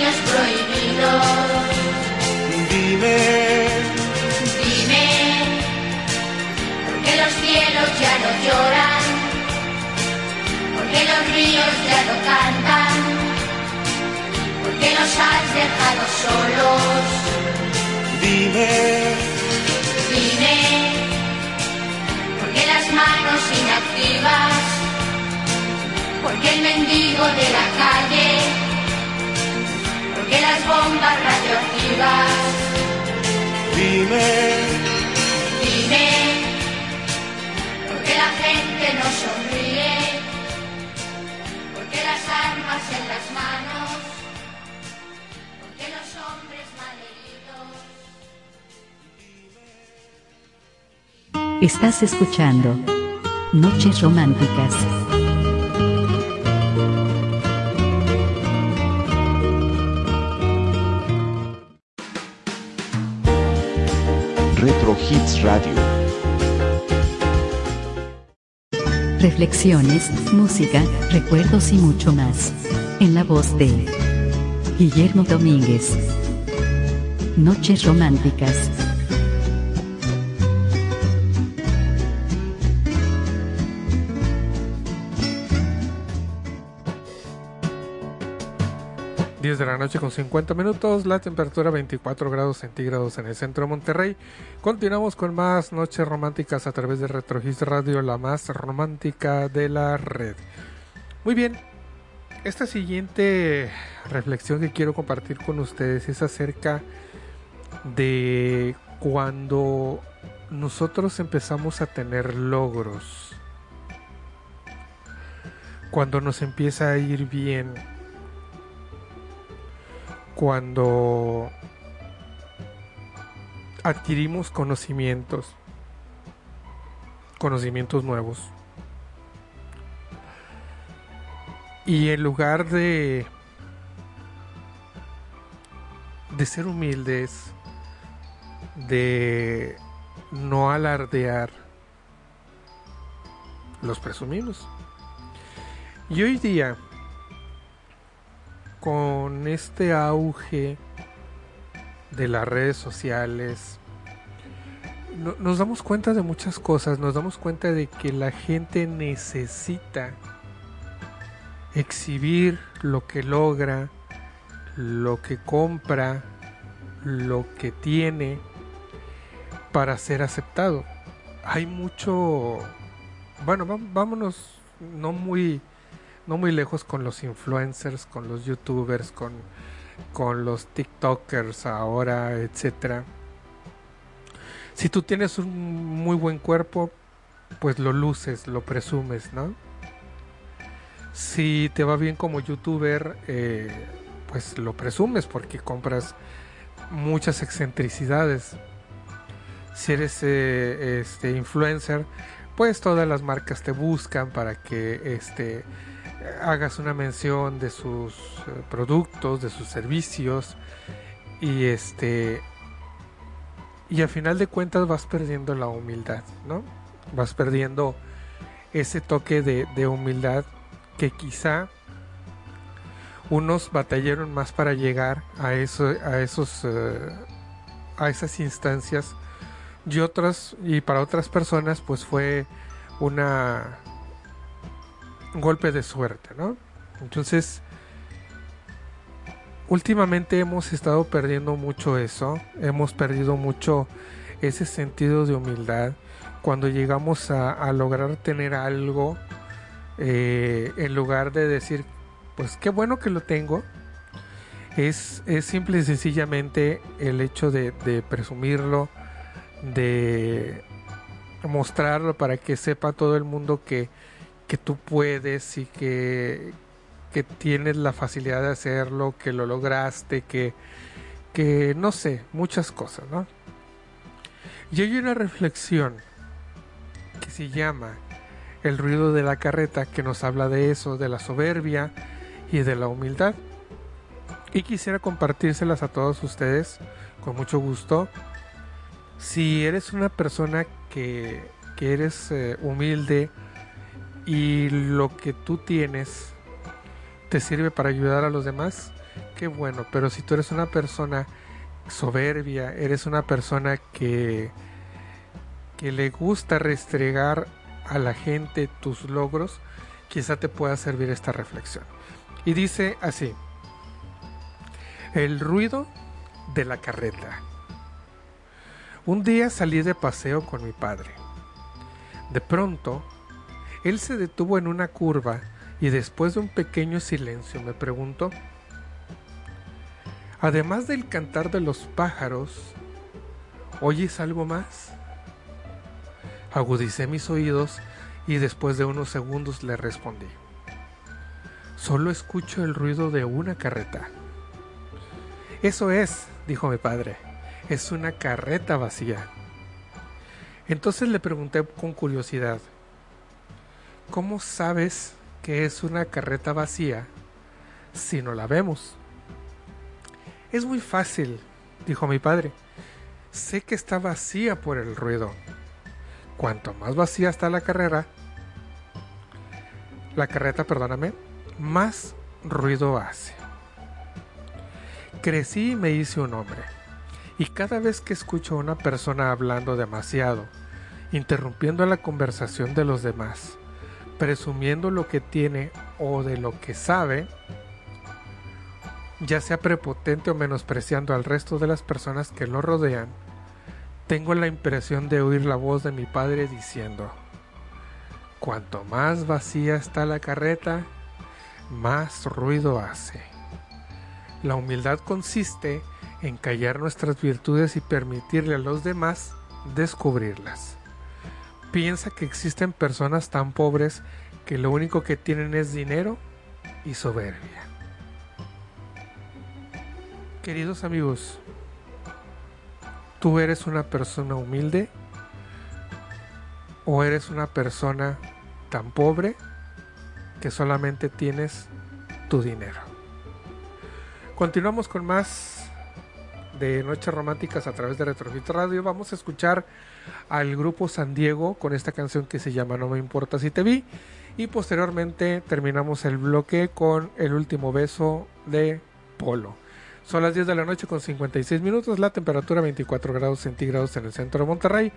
[SPEAKER 9] los sueños prohibidos?
[SPEAKER 8] dime,
[SPEAKER 9] Dime, ¿por qué los cielos ya no lloran? ¿Por qué los ríos ya no cantan? ¿Por qué los has dejado solos?
[SPEAKER 8] dime,
[SPEAKER 9] Dime, ¿por qué las manos inactivas? ¿Por qué el mendigo de la calle? ¿Por qué las bombas radioactivas?
[SPEAKER 8] dime,
[SPEAKER 9] Dime, ¿por qué la gente no sonríe? ¿Por qué las armas en las manos? ¿Por qué los hombres malheridos?
[SPEAKER 2] Estás escuchando Noches Románticas.
[SPEAKER 10] Retro Hits Radio.
[SPEAKER 2] Reflexiones, música, recuerdos y mucho más. En la voz de Guillermo Domínguez. Noches Románticas.
[SPEAKER 3] De la noche con 50 minutos, la temperatura 24 grados centígrados en el centro de Monterrey. Continuamos con más noches románticas a través de Retrogis Radio, la más romántica de la red. Muy bien, esta siguiente reflexión que quiero compartir con ustedes es acerca de cuando nosotros empezamos a tener logros, cuando nos empieza a ir bien, cuando adquirimos conocimientos, conocimientos nuevos. Y en lugar de de ser humildes, de no alardear, los presumimos. Y hoy día con este auge de las redes sociales, no, nos damos cuenta de muchas cosas, nos damos cuenta de que la gente necesita exhibir lo que logra, lo que compra, lo que tiene para ser aceptado. Hay mucho, bueno, vámonos no muy no muy lejos con los influencers, con los youtubers, con, con los tiktokers ahora, etcétera. Si tú tienes un muy buen cuerpo, pues lo luces, lo presumes, ¿no? Si te va bien como youtuber, eh, pues lo presumes porque compras muchas excentricidades. Si eres eh, este influencer, pues todas las marcas te buscan para que este hagas una mención de sus eh, productos, de sus servicios y este y a final de cuentas vas perdiendo la humildad, ¿no? Vas perdiendo ese toque de, de humildad que quizá unos batallaron más para llegar a eso, a esos eh, a esas instancias y otras y para otras personas pues fue una un golpe de suerte, ¿no? Entonces últimamente hemos estado perdiendo mucho eso, hemos perdido mucho ese sentido de humildad cuando llegamos a, lograr tener algo eh, en lugar de decir pues qué bueno que lo tengo es, es simple y sencillamente el hecho de presumirlo de mostrarlo para que sepa todo el mundo que, que tú puedes y que, que tienes la facilidad de hacerlo, que lo lograste, que, que no sé, muchas cosas, ¿no? Y hay una reflexión que se llama El ruido de la carreta, que nos habla de eso, de la soberbia y de la humildad. Y quisiera compartírselas a todos ustedes con mucho gusto. Si eres una persona que, que eres eh, humilde y lo que tú tienes te sirve para ayudar a los demás, qué bueno. Pero si tú eres una persona soberbia, eres una persona que, que le gusta restregar a la gente tus logros, quizá te pueda servir esta reflexión. Y dice así, el ruido de la carreta. Un día salí de paseo con mi padre. De pronto, él se detuvo en una curva y después de un pequeño silencio me preguntó, además del cantar de los pájaros, ¿oyes algo más? Agudicé mis oídos y después de unos segundos le respondí, solo escucho el ruido de una carreta. Eso es, dijo mi padre, es una carreta vacía. Entonces le pregunté con curiosidad, ¿cómo sabes que es una carreta vacía si no la vemos? Es muy fácil, dijo mi padre. Sé que está vacía por el ruido. Cuanto más vacía está la carrera, la carreta, perdóname, más ruido hace. Crecí y me hice un hombre. Y cada vez que escucho a una persona hablando demasiado, interrumpiendo la conversación de los demás, presumiendo lo que tiene o de lo que sabe, ya sea prepotente o menospreciando al resto de las personas que lo rodean, tengo la impresión de oír la voz de mi padre diciendo, cuanto más vacía está la carreta, más ruido hace. La humildad consiste en callar nuestras virtudes y permitirle a los demás descubrirlas. Piensa que existen personas tan pobres que lo único que tienen es dinero y soberbia. Queridos amigos, ¿tú eres una persona humilde o eres una persona tan pobre que solamente tienes tu dinero? Continuamos con más de Noches Románticas a través de Retrofit Radio. Vamos a escuchar al grupo San Diego con esta canción que se llama No me importa si te vi. Y posteriormente terminamos el bloque con el último beso de Polo. Son las 10 de la noche con 56 minutos, la temperatura 24 grados centígrados en el centro de Monterrey.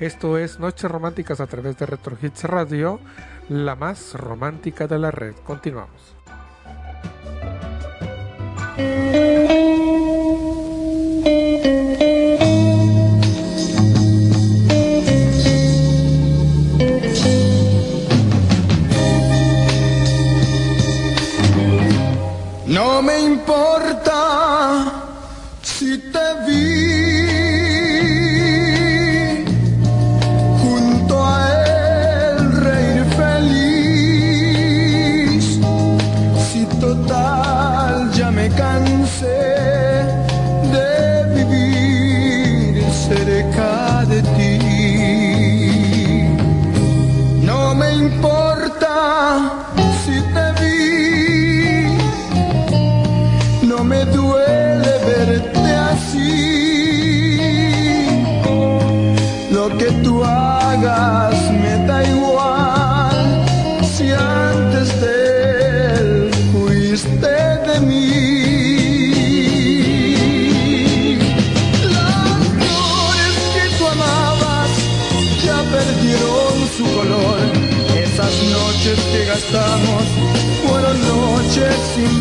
[SPEAKER 3] Esto es Noches Románticas a través de Retro Hits Radio, la más romántica de la red. Continuamos.
[SPEAKER 10] No me importa si te vi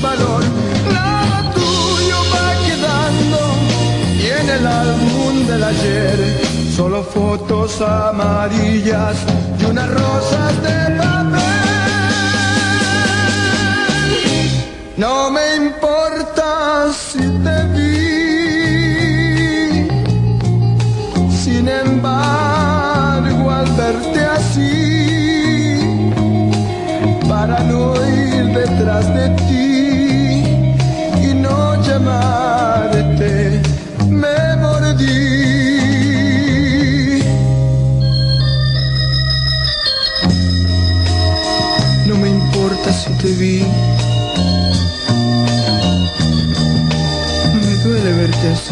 [SPEAKER 10] valor. Nada tuyo va quedando y en el álbum del ayer solo fotos amarillas y unas rosas de papel. No me importa si te vi, sin embargo al verte así, para no ir detrás de ti Lo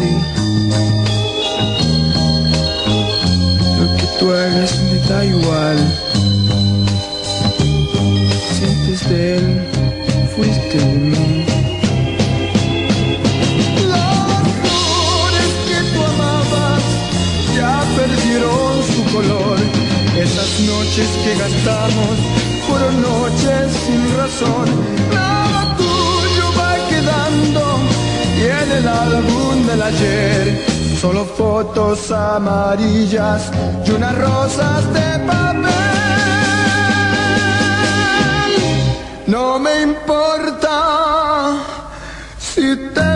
[SPEAKER 10] que tú hagas me da igual. Si antes de él fuiste de mí. Las flores que tú amabas ya perdieron su color. Esas noches que gastamos fueron noches sin razón. Ayer solo fotos amarillas y unas rosas de papel. No me importa si te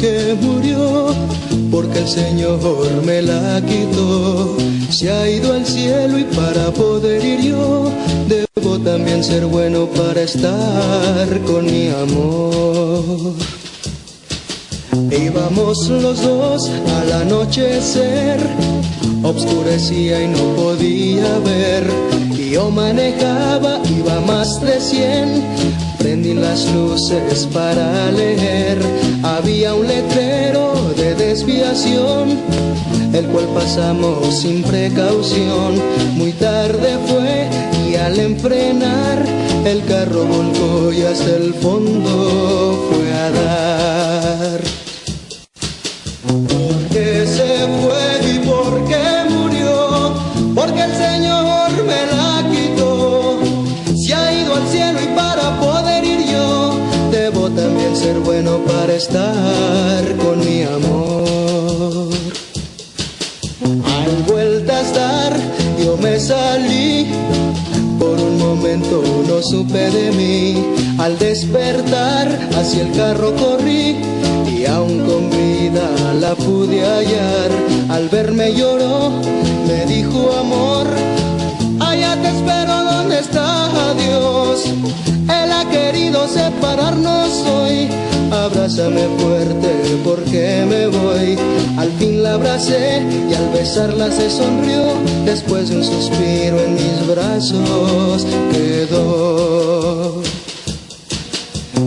[SPEAKER 11] qué murió? Porque el Señor me la quitó. Se ha ido al cielo y para poder ir yo, debo también ser bueno para estar con mi amor. Íbamos los dos al anochecer, obscurecía y no podía ver. Y yo manejaba, iba más de cien, prendí las luces para leer. Había un letrero de desviación, el cual pasamos sin precaución. Muy tarde fue y al enfrenar, el carro volcó y hasta el fondo ser bueno para estar con mi amor. Al vueltas dar, yo me salí. Por un momento no supe de mí. Al despertar, hacia el carro corrí. Y aún con vida la pude hallar. Al verme lloró, me dijo amor. Allá te espero donde está Él ha querido separarnos hoy. Abrázame fuerte porque me voy. Al fin la abracé y al besarla se sonrió. Después de un suspiro en mis brazos quedó.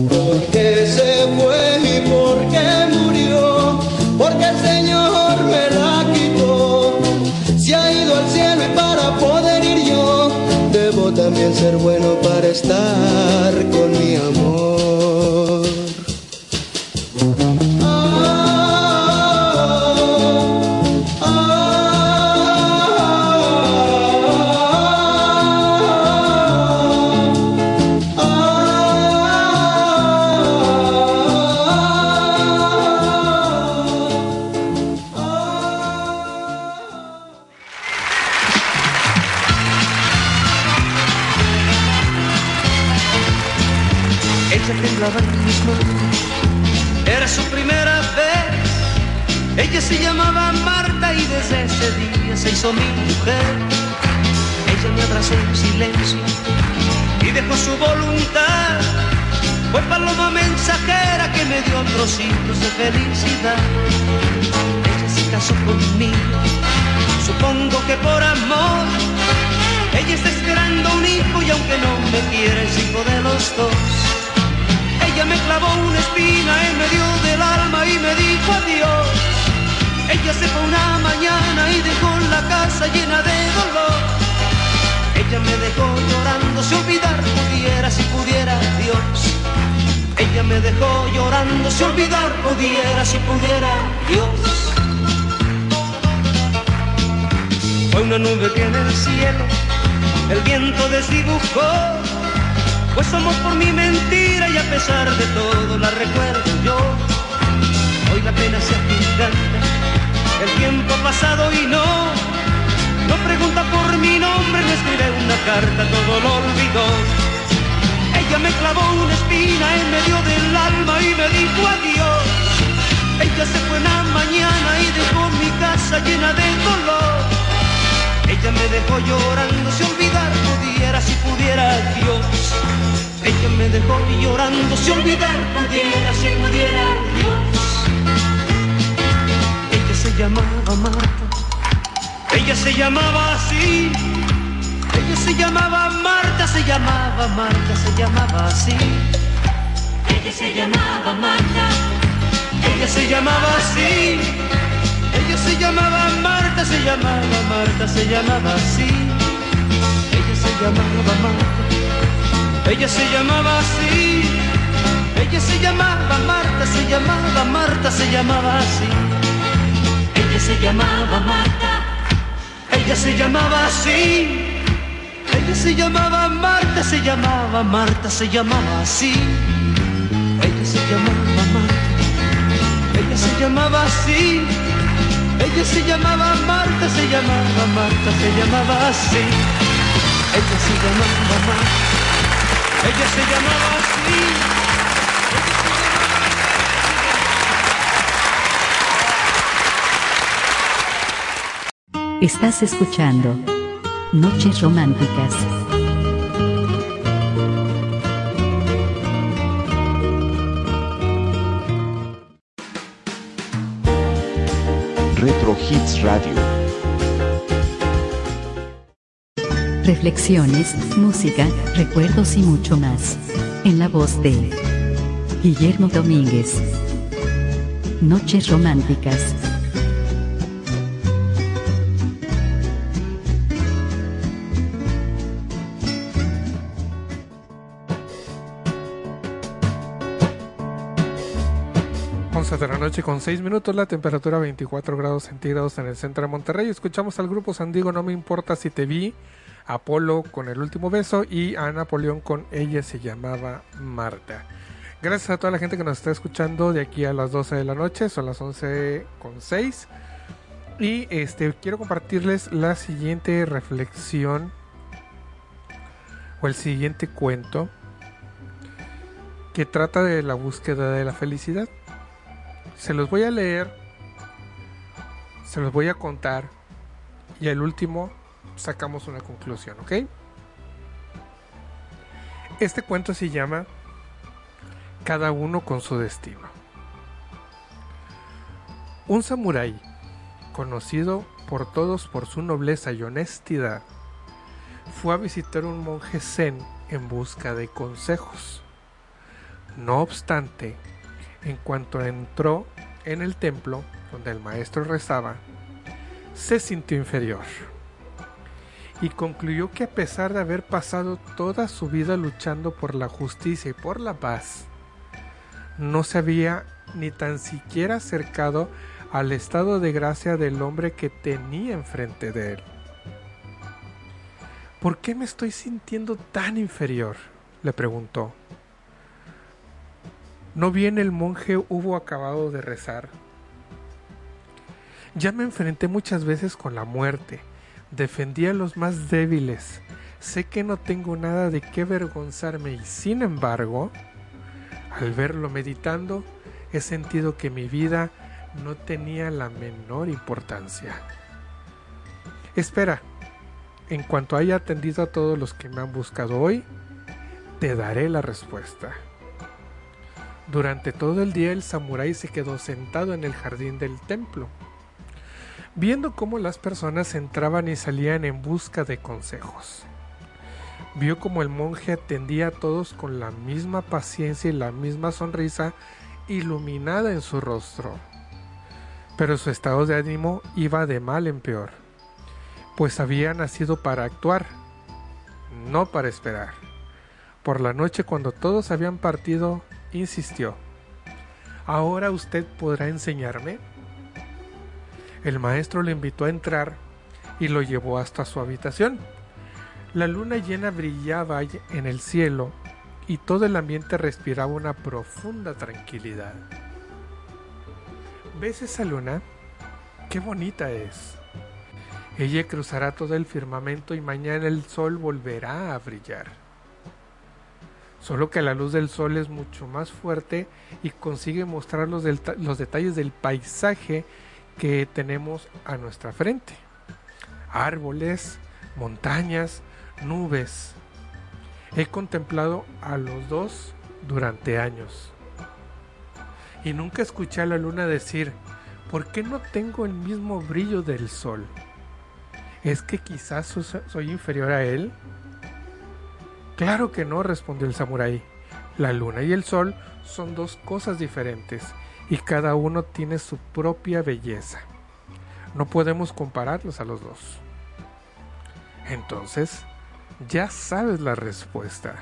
[SPEAKER 11] ¿Por qué se fue y por qué murió? Porque el Señor me la quitó. Se ha ido al cielo y para poder ser bueno para estar con mi amor.
[SPEAKER 6] Mi mujer. Ella me abrazó en silencio y dejó su voluntad Fue paloma mensajera que me dio trocitos de felicidad. Ella se casó conmigo, supongo que por amor. Ella está esperando un hijo y aunque no me quiere es hijo de los dos. Ella me clavó una espina en medio del alma y me dijo adiós. Ella se fue una mañana y dejó la casa llena de dolor. Ella me dejó llorando, si olvidar pudiera, si pudiera Dios. Ella me dejó llorando, si olvidar pudiera, si pudiera Dios. Fue una nube que en el cielo el viento desdibujó. Pues somos por mi mentira y a pesar de todo la recuerdo yo. Hoy la pena se agiganta, el tiempo ha pasado y no. No pregunta por mi nombre, no escribe una carta, todo lo olvidó. Ella me clavó una espina en medio del alma y me dijo adiós. Ella se fue una mañana y dejó mi casa llena de dolor. Ella me dejó llorando, si olvidar pudiera, si pudiera Dios. Ella me dejó llorando, si olvidar pudiera, si pudiera Dios. Llamaba Marta, ella se llamaba así. Ella se llamaba Marta, se llamaba Marta, se llamaba así.
[SPEAKER 9] Ella se llamaba Marta,
[SPEAKER 6] Ella se llamaba así. Ella se llamaba Marta, se llamaba Marta, se llamaba así. Ella se llamaba Marta. Ella se llamaba así. Ella se llamaba Marta, se llamaba Marta, se llamaba así.
[SPEAKER 9] Se llamaba Marta,
[SPEAKER 6] Ella se llamaba así. Ella se llamaba Marta, se llamaba Marta, se llamaba así. Ella se llamaba Marta. Ella se llamaba así. Ella se llamaba Marta, se llamaba Marta, se llamaba así. Ella se llamaba Marta. Ella se llamaba así.
[SPEAKER 2] Estás escuchando Noches Románticas.
[SPEAKER 12] Retro Hits Radio.
[SPEAKER 2] Reflexiones, música, recuerdos y mucho más. En la voz de Guillermo Domínguez. Noches Románticas.
[SPEAKER 3] Noche con 6 minutos, la temperatura 24 grados centígrados en el centro de Monterrey. Escuchamos al grupo Sandiego, no me importa si te vi, Apolo con el último beso y a Napoleón con ella se llamaba Marta. Gracias a toda la gente que nos está escuchando de aquí a las 12 de la noche, son las 11 con 6. Y este quiero compartirles la siguiente reflexión o el siguiente cuento que trata de la búsqueda de la felicidad. Se los voy a leer, se los voy a contar y al último sacamos una conclusión, ¿ok? Este cuento se llama Cada uno con su destino. Un samurái, conocido por todos por su nobleza y honestidad, fue a visitar un monje zen en busca de consejos. No obstante, en cuanto entró en el templo donde el maestro rezaba, se sintió inferior y concluyó que a pesar de haber pasado toda su vida luchando por la justicia y por la paz, no se había ni tan siquiera acercado al estado de gracia del hombre que tenía enfrente de él. ¿Por qué me estoy sintiendo tan inferior? le preguntó. ¿No bien el monje hubo acabado de rezar? Ya me enfrenté muchas veces con la muerte, defendí a los más débiles, sé que no tengo nada de qué avergonzarme y sin embargo, al verlo meditando, he sentido que mi vida no tenía la menor importancia. Espera, en cuanto haya atendido a todos los que me han buscado hoy, te daré la respuesta. Durante todo el día el samurái se quedó sentado en el jardín del templo, viendo cómo las personas entraban y salían en busca de consejos. Vio como el monje atendía a todos con la misma paciencia y la misma sonrisa iluminada en su rostro. Pero su estado de ánimo iba de mal en peor, pues había nacido para actuar, no para esperar. Por la noche cuando todos habían partido, insistió, ¿ahora usted podrá enseñarme? El maestro le invitó a entrar y lo llevó hasta su habitación. La luna llena brillaba en el cielo y todo el ambiente respiraba una profunda tranquilidad. ¿Ves esa luna? ¡Qué bonita es! Ella cruzará todo el firmamento y mañana el sol volverá a brillar. Solo que la luz del sol es mucho más fuerte y consigue mostrar los, los detalles del paisaje que tenemos a nuestra frente. Árboles, montañas, nubes. He contemplado a los dos durante años. Y nunca escuché a la luna decir, ¿por qué no tengo el mismo brillo del sol? ¿Es que quizás soy inferior a él? Claro que no, respondió el samurái. La luna y el sol son dos cosas diferentes y cada uno tiene su propia belleza. No podemos compararlos a los dos. Entonces, ya sabes la respuesta.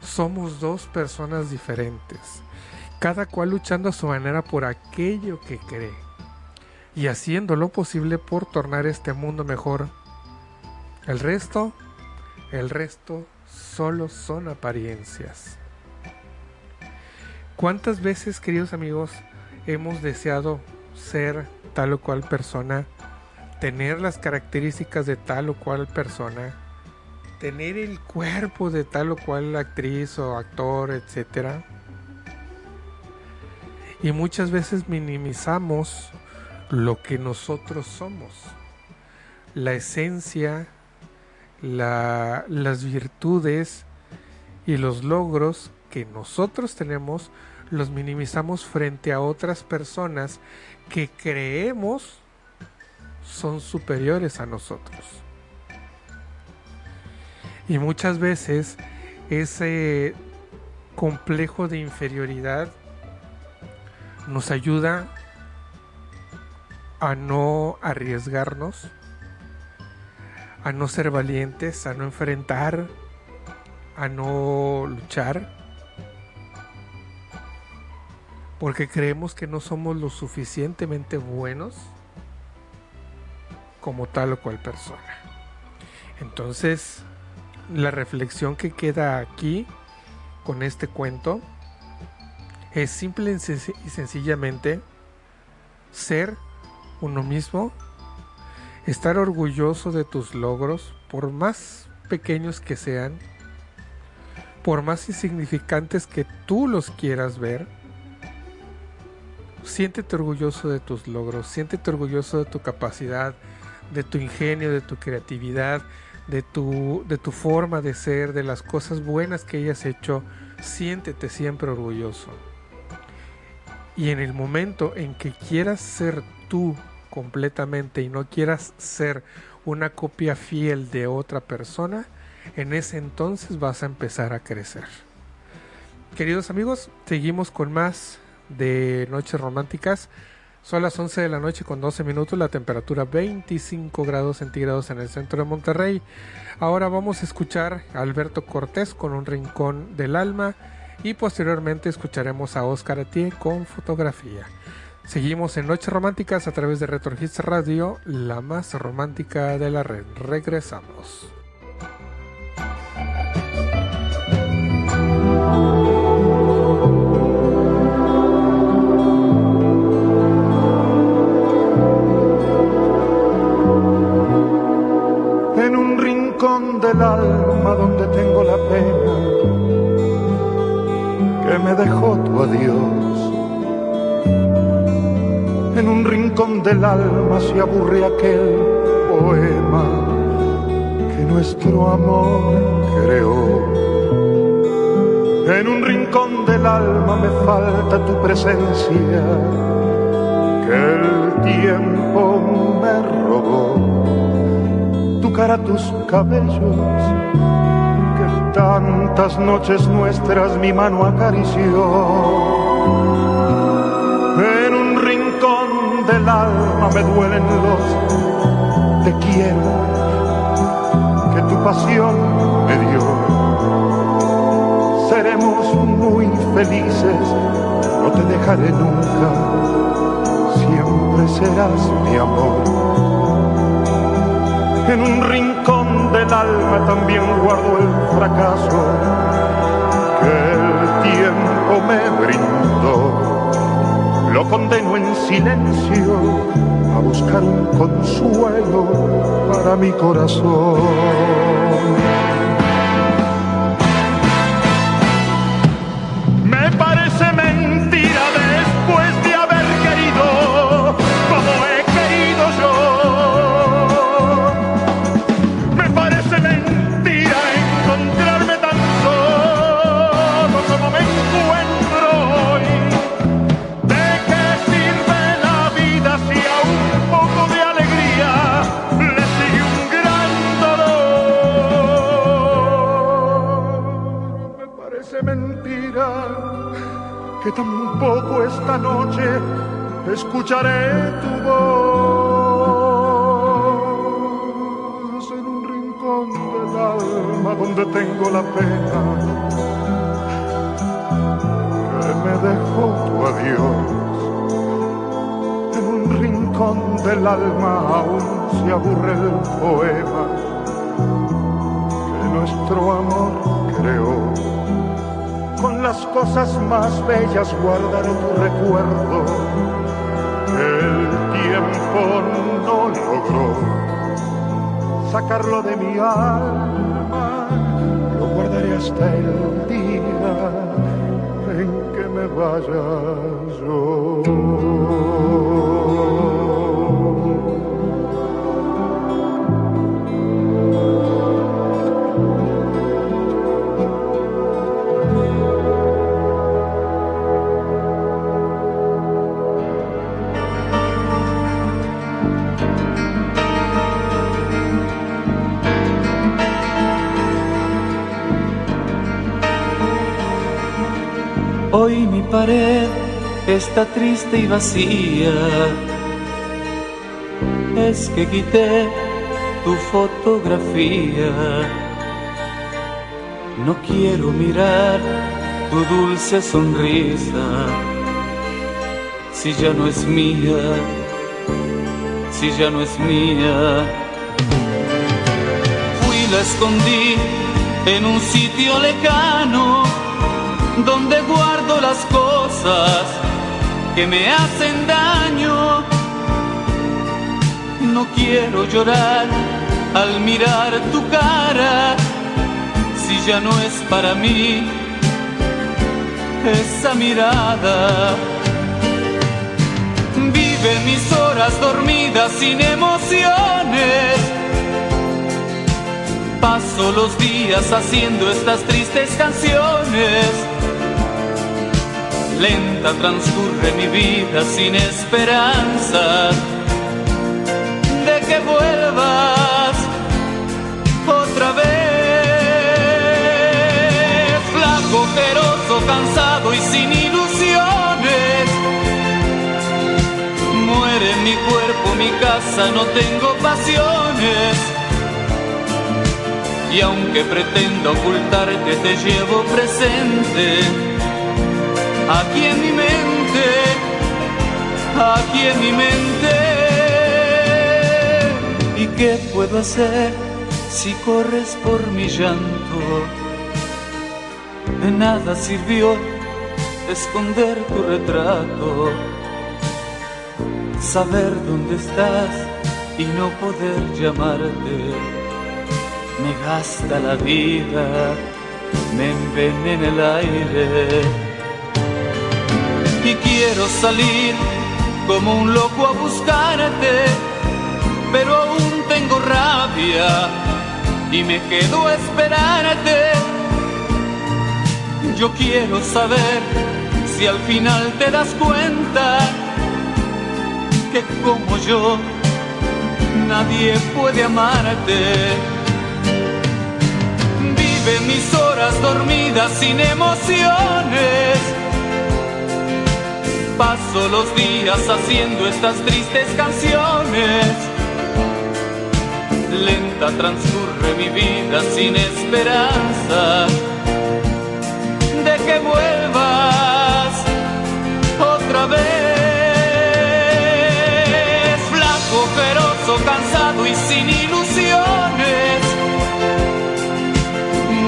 [SPEAKER 3] Somos dos personas diferentes, cada cual luchando a su manera por aquello que cree y haciendo lo posible por tornar este mundo mejor. El resto, el resto solo son apariencias. ¿Cuántas veces, queridos amigos, hemos deseado ser tal o cual persona, tener las características de tal o cual persona, tener el cuerpo de tal o cual actriz o actor, etcétera? Y muchas veces minimizamos lo que nosotros somos, la esencia, las virtudes y los logros que nosotros tenemos los minimizamos frente a otras personas que creemos son superiores a nosotros. Y muchas veces ese complejo de inferioridad nos ayuda a no arriesgarnos, a no ser valientes, a no enfrentar, a no luchar porque creemos que no somos lo suficientemente buenos como tal o cual persona. Entonces, la reflexión que queda aquí con este cuento es simple y sencillamente ser uno mismo, estar orgulloso de tus logros, por más pequeños que sean, por más insignificantes que tú los quieras ver, siéntete orgulloso de tus logros, siéntete orgulloso de tu capacidad, de tu ingenio, de tu creatividad, de tu, de tu forma de ser, de las cosas buenas que hayas hecho, siéntete siempre orgulloso. Y en el momento en que quieras ser tú completamente y no quieras ser una copia fiel de otra persona, en ese entonces vas a empezar a crecer. Queridos amigos, seguimos con más de Noches Románticas. Son las 11 de la noche con 12 minutos, la temperatura 25 grados centígrados en el centro de Monterrey. Ahora vamos a escuchar a Alberto Cortés con un rincón del alma y posteriormente escucharemos a Oscar Atié con fotografía. Seguimos en Noches Románticas a través de Retro Hits Radio, la más romántica de la red. Regresamos.
[SPEAKER 10] del alma donde tengo la pena que me dejó tu adiós. En un rincón del alma se aburre aquel poema que nuestro amor creó.
[SPEAKER 12] En un rincón del alma me falta tu presencia, que el tiempo me robó. Tu cara, tus cabellos, que tantas noches nuestras mi mano acarició. En del alma me duelen los te quiero que tu pasión me dio seremos muy felices, no te dejaré nunca, siempre serás mi amor. En un rincón del alma también guardo el fracaso que el tiempo me brindó. Lo en silencio a buscar un consuelo para mi corazón. Tampoco esta noche escucharé tu voz en un rincón del alma donde tengo la pena que me dejó tu adiós. En un rincón del alma aún se aburre el poema que nuestro amor creó las cosas más bellas guardaré tu recuerdo. El tiempo no logró sacarlo de mi alma, lo guardaré hasta el día en que me vaya yo.
[SPEAKER 13] Está triste y vacía. Es que quité tu fotografía. No quiero mirar tu dulce sonrisa. Si ya no es mía, si ya no es mía. Fui la escondí en un sitio lejano donde guardo las cosas que me hacen daño. No quiero llorar al mirar tu cara, si ya no es para mí esa mirada. Vive mis horas dormidas sin emociones. Paso los días haciendo estas tristes canciones lenta transcurre mi vida sin esperanza de que vuelvas otra vez. Flaco, ojeroso, cansado y sin ilusiones. Muere mi cuerpo, mi casa, no tengo pasiones. Y aunque pretendo ocultarte, te llevo presente aquí en mi mente, aquí en mi mente. ¿Y qué puedo hacer si corres por mi llanto? De nada sirvió esconder tu retrato, saber dónde estás y no poder llamarte. Me gasta la vida, me envenena el aire quiero salir como un loco a buscarte, pero aún tengo rabia y me quedo a. Yo quiero saber si al final te das cuenta que como yo nadie puede amarte. Vive mis horas dormidas sin emociones. Paso los días haciendo estas tristes canciones. Lenta transcurre mi vida sin esperanza de que vuelvas otra vez. Flaco, feroz, cansado y sin ilusiones.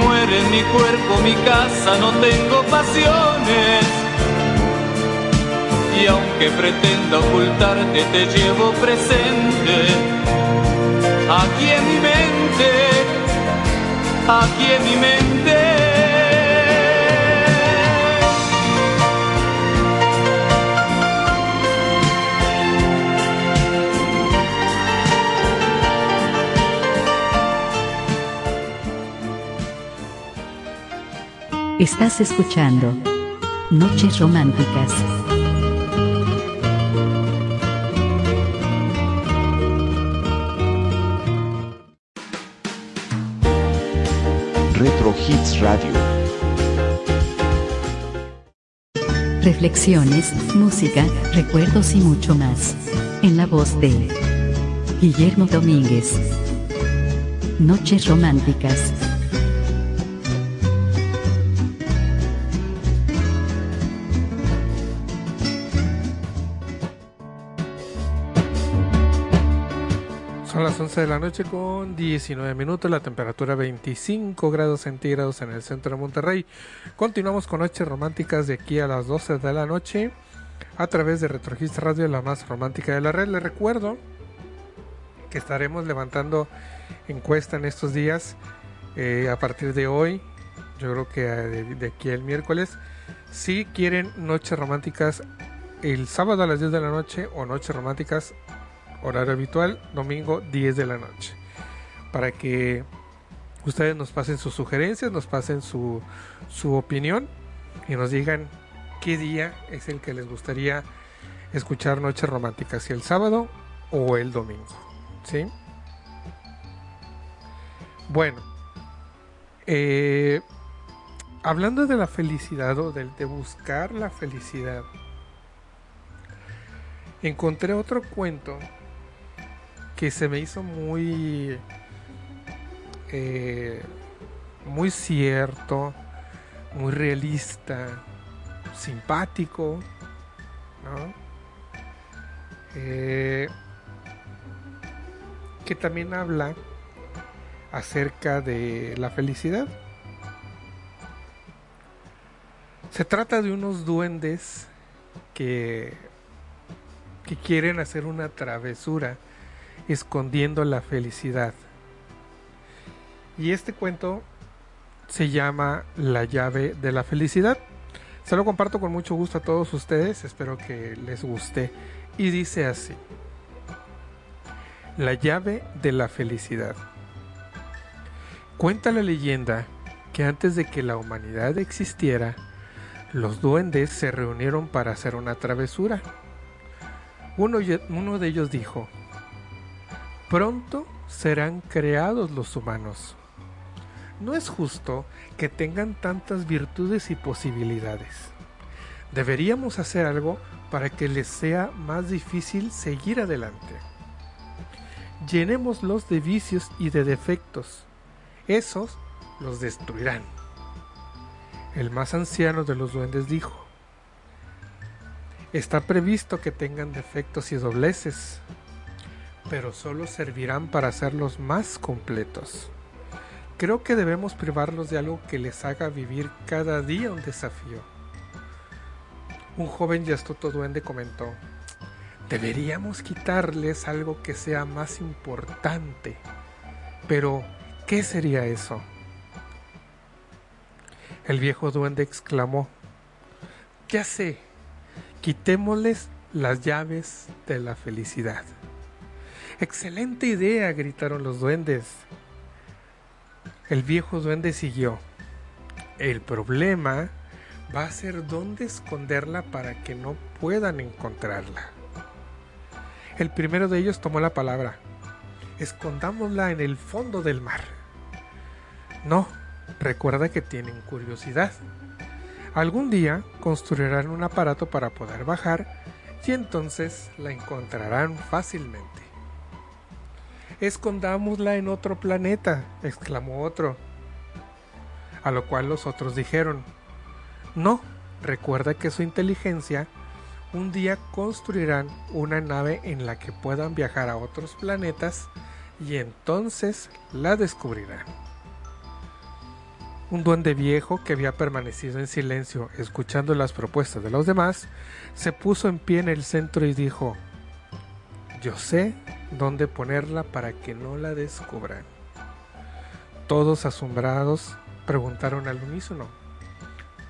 [SPEAKER 13] Muere mi cuerpo, mi casa, no tengo pasiones. Y aunque pretenda ocultarte, te llevo presente. Aquí en mi mente, aquí en mi mente.
[SPEAKER 2] Estás escuchando Noches Románticas.
[SPEAKER 14] Radio.
[SPEAKER 2] Reflexiones, música, recuerdos y mucho más. En la voz de Guillermo Domínguez. Noches Románticas.
[SPEAKER 3] 11 de la noche con 19 minutos, la temperatura 25 grados centígrados en el centro de Monterrey. Continuamos con noches románticas de aquí a las 12 de la noche a través de Retrogista Radio, la más romántica de la red. Les recuerdo que estaremos levantando encuesta en estos días eh, a partir de hoy, yo creo que eh, de, de aquí al miércoles. Si quieren noches románticas el sábado a las 10 de la noche o noches románticas horario habitual, domingo 10 de la noche. Para que ustedes nos pasen sus sugerencias, nos pasen su, su opinión y nos digan qué día es el que les gustaría escuchar Noches Románticas, si el sábado o el domingo. ¿Sí? Bueno, eh, hablando de la felicidad o de, de buscar la felicidad, encontré otro cuento que se me hizo muy eh, muy cierto muy realista simpático. Eh, que también habla acerca de la felicidad se trata de unos duendes que que quieren hacer una travesura escondiendo la felicidad. Y este cuento se llama La llave de la felicidad. Se lo comparto con mucho gusto a todos ustedes, espero que les guste. Y dice así, La llave de la felicidad. Cuenta la leyenda que antes de que la humanidad existiera, los duendes se reunieron para hacer una travesura. Uno, uno de ellos dijo, pronto serán creados los humanos. No es justo que tengan tantas virtudes y posibilidades. Deberíamos hacer algo para que les sea más difícil seguir adelante. Llenémoslos de vicios y de defectos. Esos los destruirán. El más anciano de los duendes dijo, Está previsto que tengan defectos y dobleces, pero solo servirán para hacerlos más completos. Creo que debemos privarlos de algo que les haga vivir cada día un desafío. Un joven y astuto duende comentó, deberíamos quitarles algo que sea más importante. Pero, ¿qué sería eso? El viejo duende exclamó, ya sé, quitémosles las llaves de la felicidad. Excelente idea, gritaron los duendes. El viejo duende siguió. El problema va a ser dónde esconderla para que no puedan encontrarla. El primero de ellos tomó la palabra. Escondámosla en el fondo del mar. No, recuerda que tienen curiosidad. Algún día construirán un aparato para poder bajar y entonces la encontrarán fácilmente. Escondámosla en otro planeta, exclamó otro. A lo cual los otros dijeron, no, recuerda que su inteligencia un día construirán una nave en la que puedan viajar a otros planetas y entonces la descubrirán. Un duende viejo que había permanecido en silencio escuchando las propuestas de los demás, se puso en pie en el centro y dijo, yo sé dónde ponerla para que no la descubran. Todos asombrados preguntaron al unísono,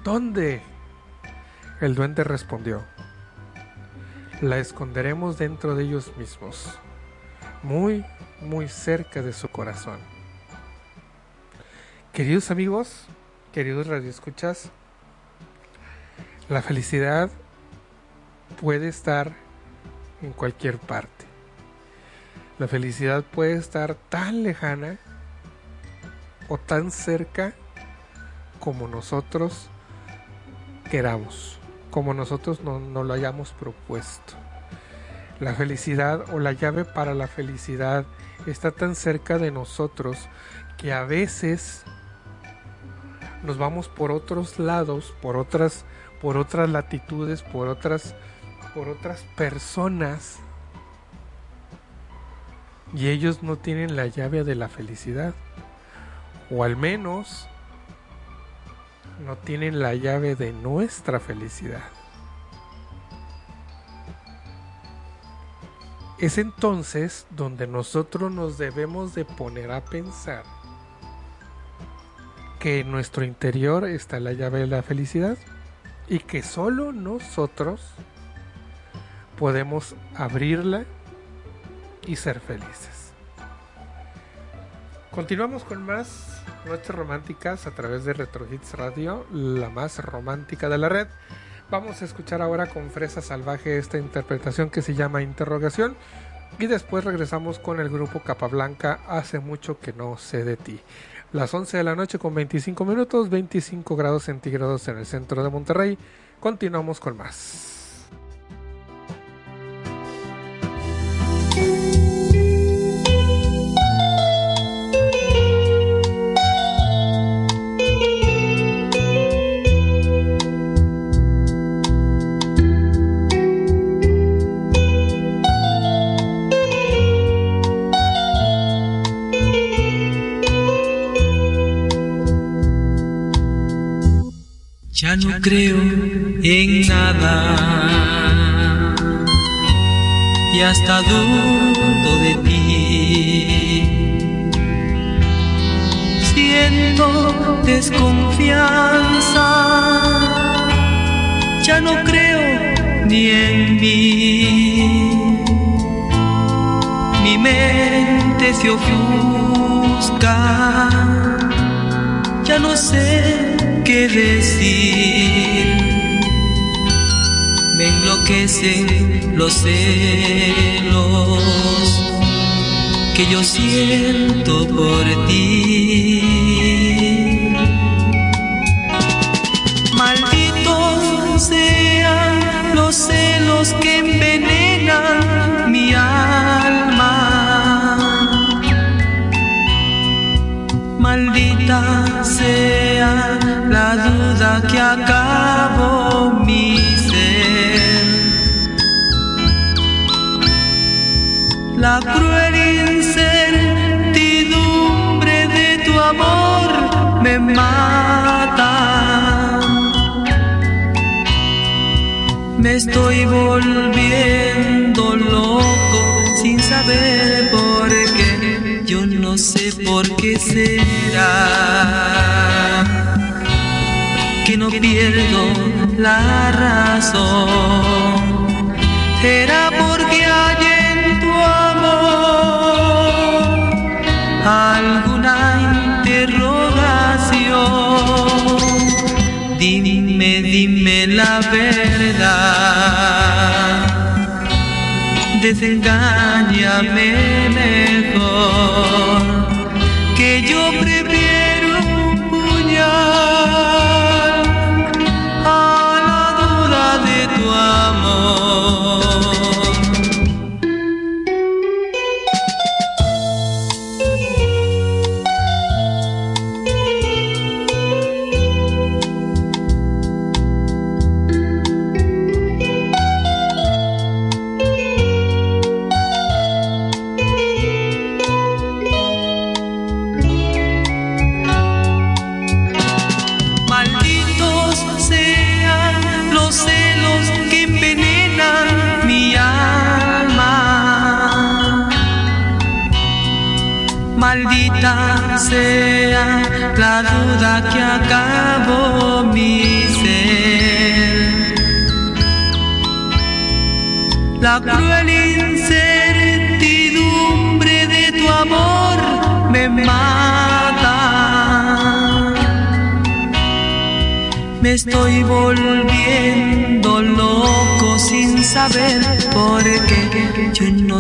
[SPEAKER 3] ¿dónde? El duende respondió, la esconderemos dentro de ellos mismos, muy, muy cerca de su corazón. Queridos amigos, queridos radioescuchas, la felicidad puede estar en cualquier parte. La felicidad puede estar tan lejana o tan cerca como nosotros queramos, como nosotros no, no lo hayamos propuesto. La felicidad o la llave para la felicidad está tan cerca de nosotros que a veces nos vamos por otros lados, por otras, por otras latitudes, por otras, por otras personas. Y ellos no tienen la llave de la felicidad. O al menos no tienen la llave de nuestra felicidad. Es entonces donde nosotros nos debemos de poner a pensar que en nuestro interior está la llave de la felicidad y que solo nosotros podemos abrirla y ser felices. Continuamos con más noches románticas a través de Retro Hits Radio, la más romántica de la red. Vamos a escuchar ahora con Fresa Salvaje esta interpretación que se llama Interrogación y después regresamos con el grupo Capablanca Hace mucho que no sé de ti las 11 de la noche con 25 minutos, 25 grados centígrados en el centro de Monterrey. Continuamos con más.
[SPEAKER 14] Creo en nada y hasta dudo de ti. Siento desconfianza, ya no creo ni en mí. Mi mente se ofusca, ya no sé qué decir. Me enloquecen los celos que yo siento por ti. Por qué será que no pierdo la razón. Era porque hay en tu amor alguna interrogación. Dime, dime la verdad. Desengáñame mejor,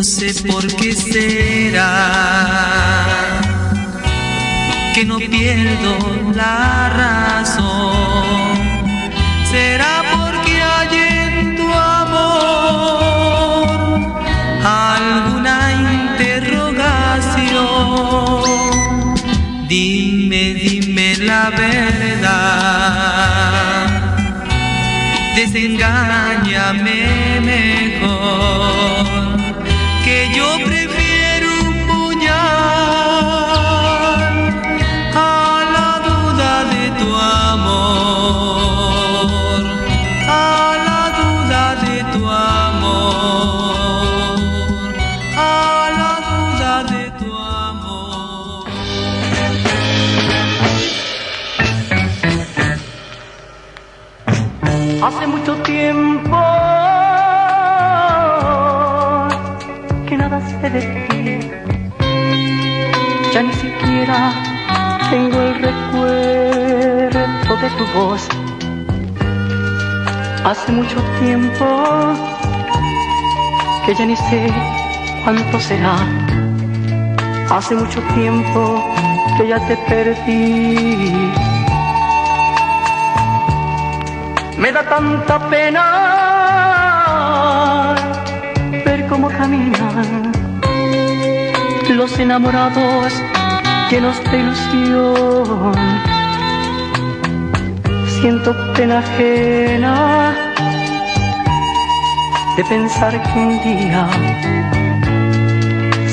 [SPEAKER 14] no sé por qué será que no pierdo la razón. Será porque hay en tu amor alguna interrogación. Dime, dime la verdad. Desengáñame
[SPEAKER 15] Tengo el recuerdo de tu voz. Hace mucho tiempo que ya ni sé cuánto será. Hace mucho tiempo que ya te perdí. Me da tanta pena ver cómo caminan los enamorados llenos de ilusión. Siento pena ajena de pensar que un día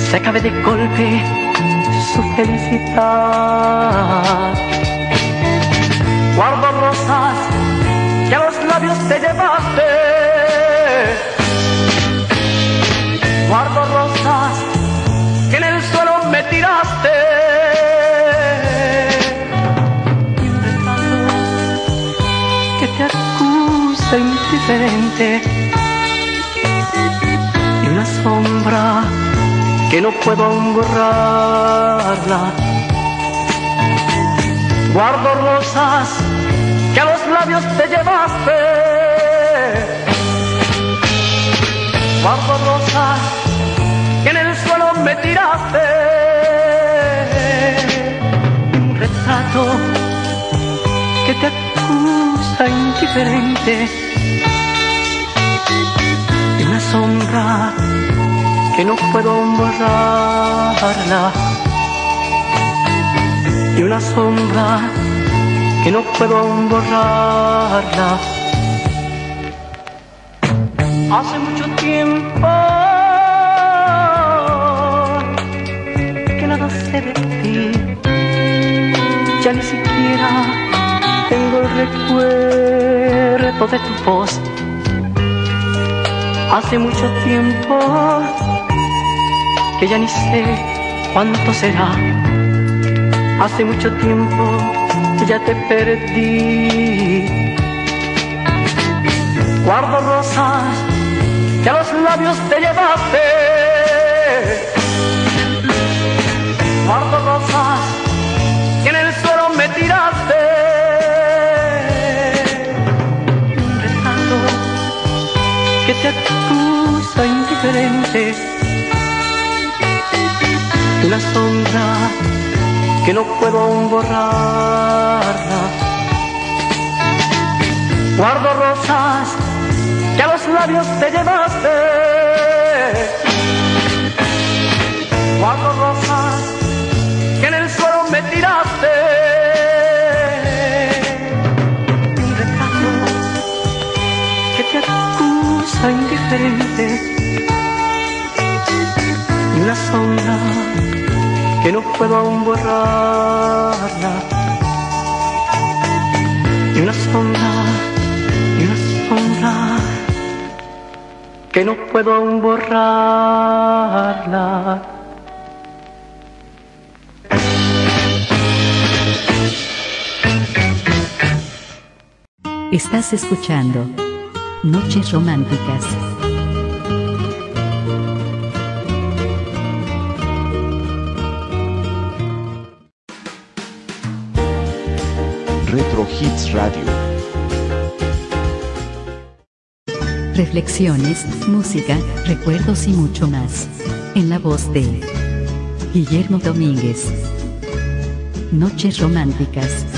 [SPEAKER 15] se acabe de golpe su felicidad. Guardo rosas que a los labios te llevaste. Guardo acusa indiferente. Y una sombra que no puedo aún borrarla. Guardo rosas que a los labios te llevaste. Guardo rosas que en el suelo me tiraste. Un retrato que te acusa indiferente. Una sombra que no puedo borrarla. Y una sombra que no puedo borrarla. Hace mucho tiempo que nada sé de ti, ya ni siquiera tengo el recuerdo de tu voz. Hace mucho tiempo que ya ni sé cuánto será. Hace mucho tiempo que ya te perdí. Guardo rosas que a los labios te llevaste. Guardo rosas que en el suelo me tiraste. Te acusa indiferente, una sombra que no puedo aún. Guardo rosas que a los labios te llevaste. Guardo rosas que en el suelo me tiraste. Indiferente. Y una sombra que no puedo aún borrarla. Y una sombra, y una sombra que no puedo aún borrarla.
[SPEAKER 2] Estás escuchando Noches Románticas.
[SPEAKER 16] Retro Hits Radio.
[SPEAKER 2] Reflexiones, música, recuerdos y mucho más. En la voz de Guillermo Domínguez. Noches Románticas.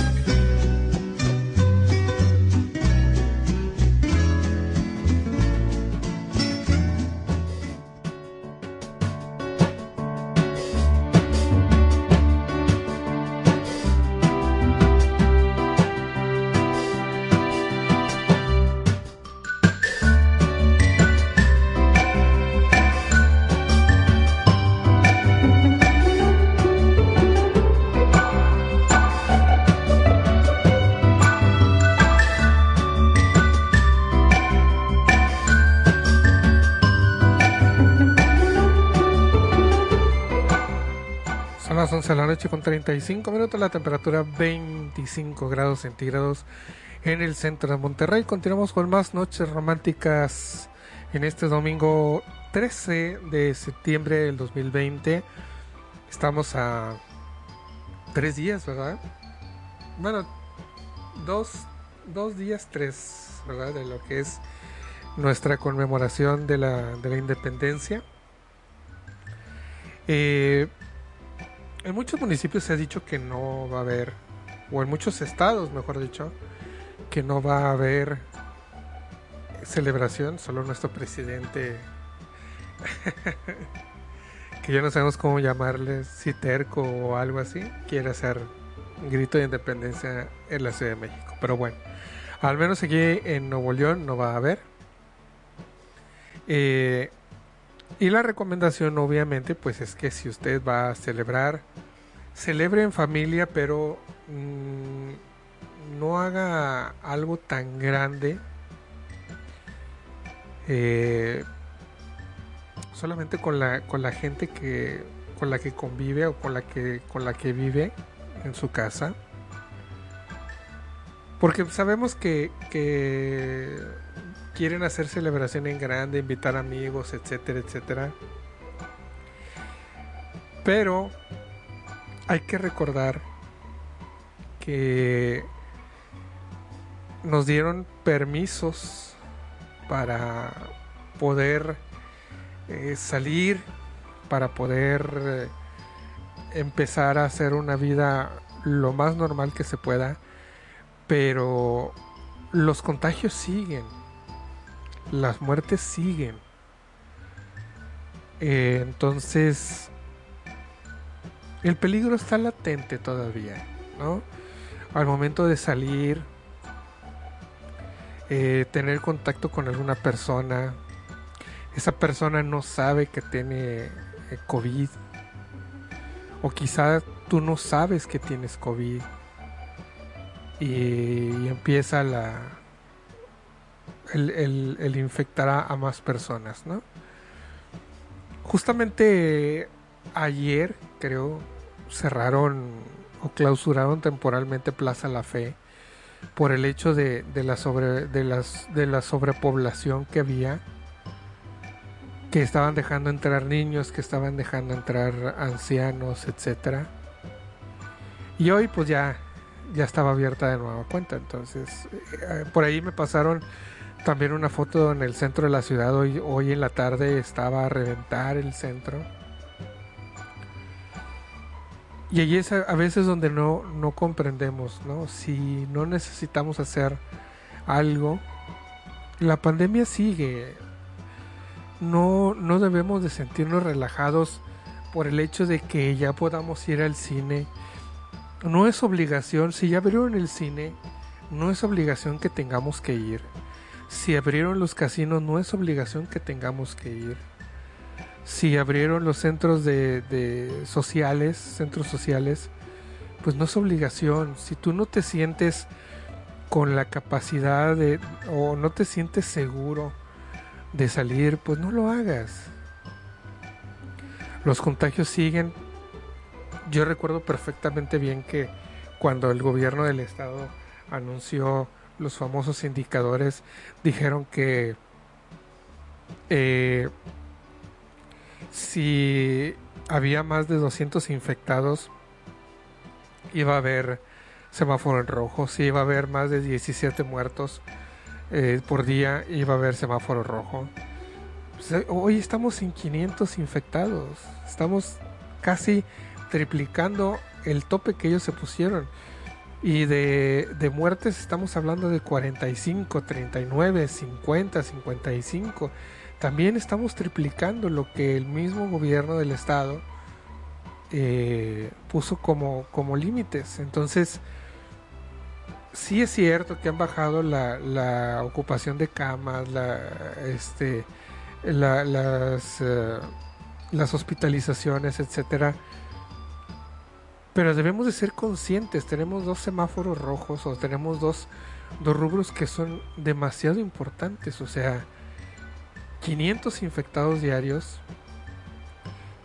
[SPEAKER 3] 35 minutos, la temperatura 25 grados centígrados en el centro de Monterrey. Continuamos con más noches románticas en este domingo 13 de septiembre del 2020. Estamos a tres días, ¿verdad? Bueno, dos, dos días, tres, ¿verdad? De lo que es nuestra conmemoración de la, de la independencia. Eh, en muchos municipios se ha dicho que no va a haber, o en muchos estados, mejor dicho, que no va a haber celebración, solo nuestro presidente, <laughs> que ya no sabemos cómo llamarle, si terco o algo así, quiere hacer un grito de independencia en la Ciudad de México. Pero bueno, al menos aquí en Nuevo León no va a haber. Eh, y la recomendación obviamente pues es que si usted va a celebrar, celebre en familia, pero mmm, no haga algo tan grande. Eh, solamente con la, con la gente que con la que convive o con la que con la que vive en su casa. Porque sabemos que, que quieren hacer celebración en grande, invitar amigos, etcétera, etcétera. Pero hay que recordar que nos dieron permisos para poder eh, salir, para poder eh, empezar a hacer una vida lo más normal que se pueda, pero los contagios siguen las muertes siguen. Eh, entonces, el peligro está latente todavía, ¿no? Al momento de salir, eh, tener contacto con alguna persona, esa persona no sabe que tiene eh, COVID, o quizá tú no sabes que tienes COVID, y, y empieza la, el, el, infectará a más personas, ¿no? Justamente ayer, creo, cerraron o clausuraron temporalmente Plaza La Fe por el hecho de, de, la, sobre, de, las, de la sobrepoblación que había, que estaban dejando entrar niños, que estaban dejando entrar ancianos, etcétera. Y hoy pues ya, ya estaba abierta de nueva cuenta, entonces eh, por ahí me pasaron También una foto en el centro de la ciudad hoy, hoy en la tarde estaba a reventar el centro. Y allí es a, a veces donde no, no comprendemos, ¿no? Si no necesitamos hacer algo, la pandemia sigue. No, no debemos de sentirnos relajados por el hecho de que ya podamos ir al cine. No es obligación, si ya abrieron el cine, no es obligación que tengamos que ir. Si abrieron los casinos, no es obligación que tengamos que ir. Si abrieron los centros de, sociales, centros sociales, pues no es obligación. Si tú no te sientes con la capacidad de o no te sientes seguro de salir, pues no lo hagas. Los contagios siguen. Yo recuerdo perfectamente bien que cuando el gobierno del estado anunció los famosos indicadores, dijeron que eh, si había más de 200 infectados, iba a haber semáforo en rojo. Si iba a haber más de 17 muertos eh, por día, iba a haber semáforo rojo. Pues, hoy estamos en 500 infectados. Estamos casi triplicando el tope que ellos se pusieron. Y de, de, muertes estamos hablando de 45, 39, 50, 55. También estamos triplicando lo que el mismo gobierno del estado eh, puso como, como límites. Entonces, sí es cierto que han bajado la, la ocupación de camas, la, este, la, las, uh, las hospitalizaciones, etcétera. Pero debemos de ser conscientes, tenemos dos semáforos rojos o tenemos dos, dos rubros que son demasiado importantes, o sea, 500 infectados diarios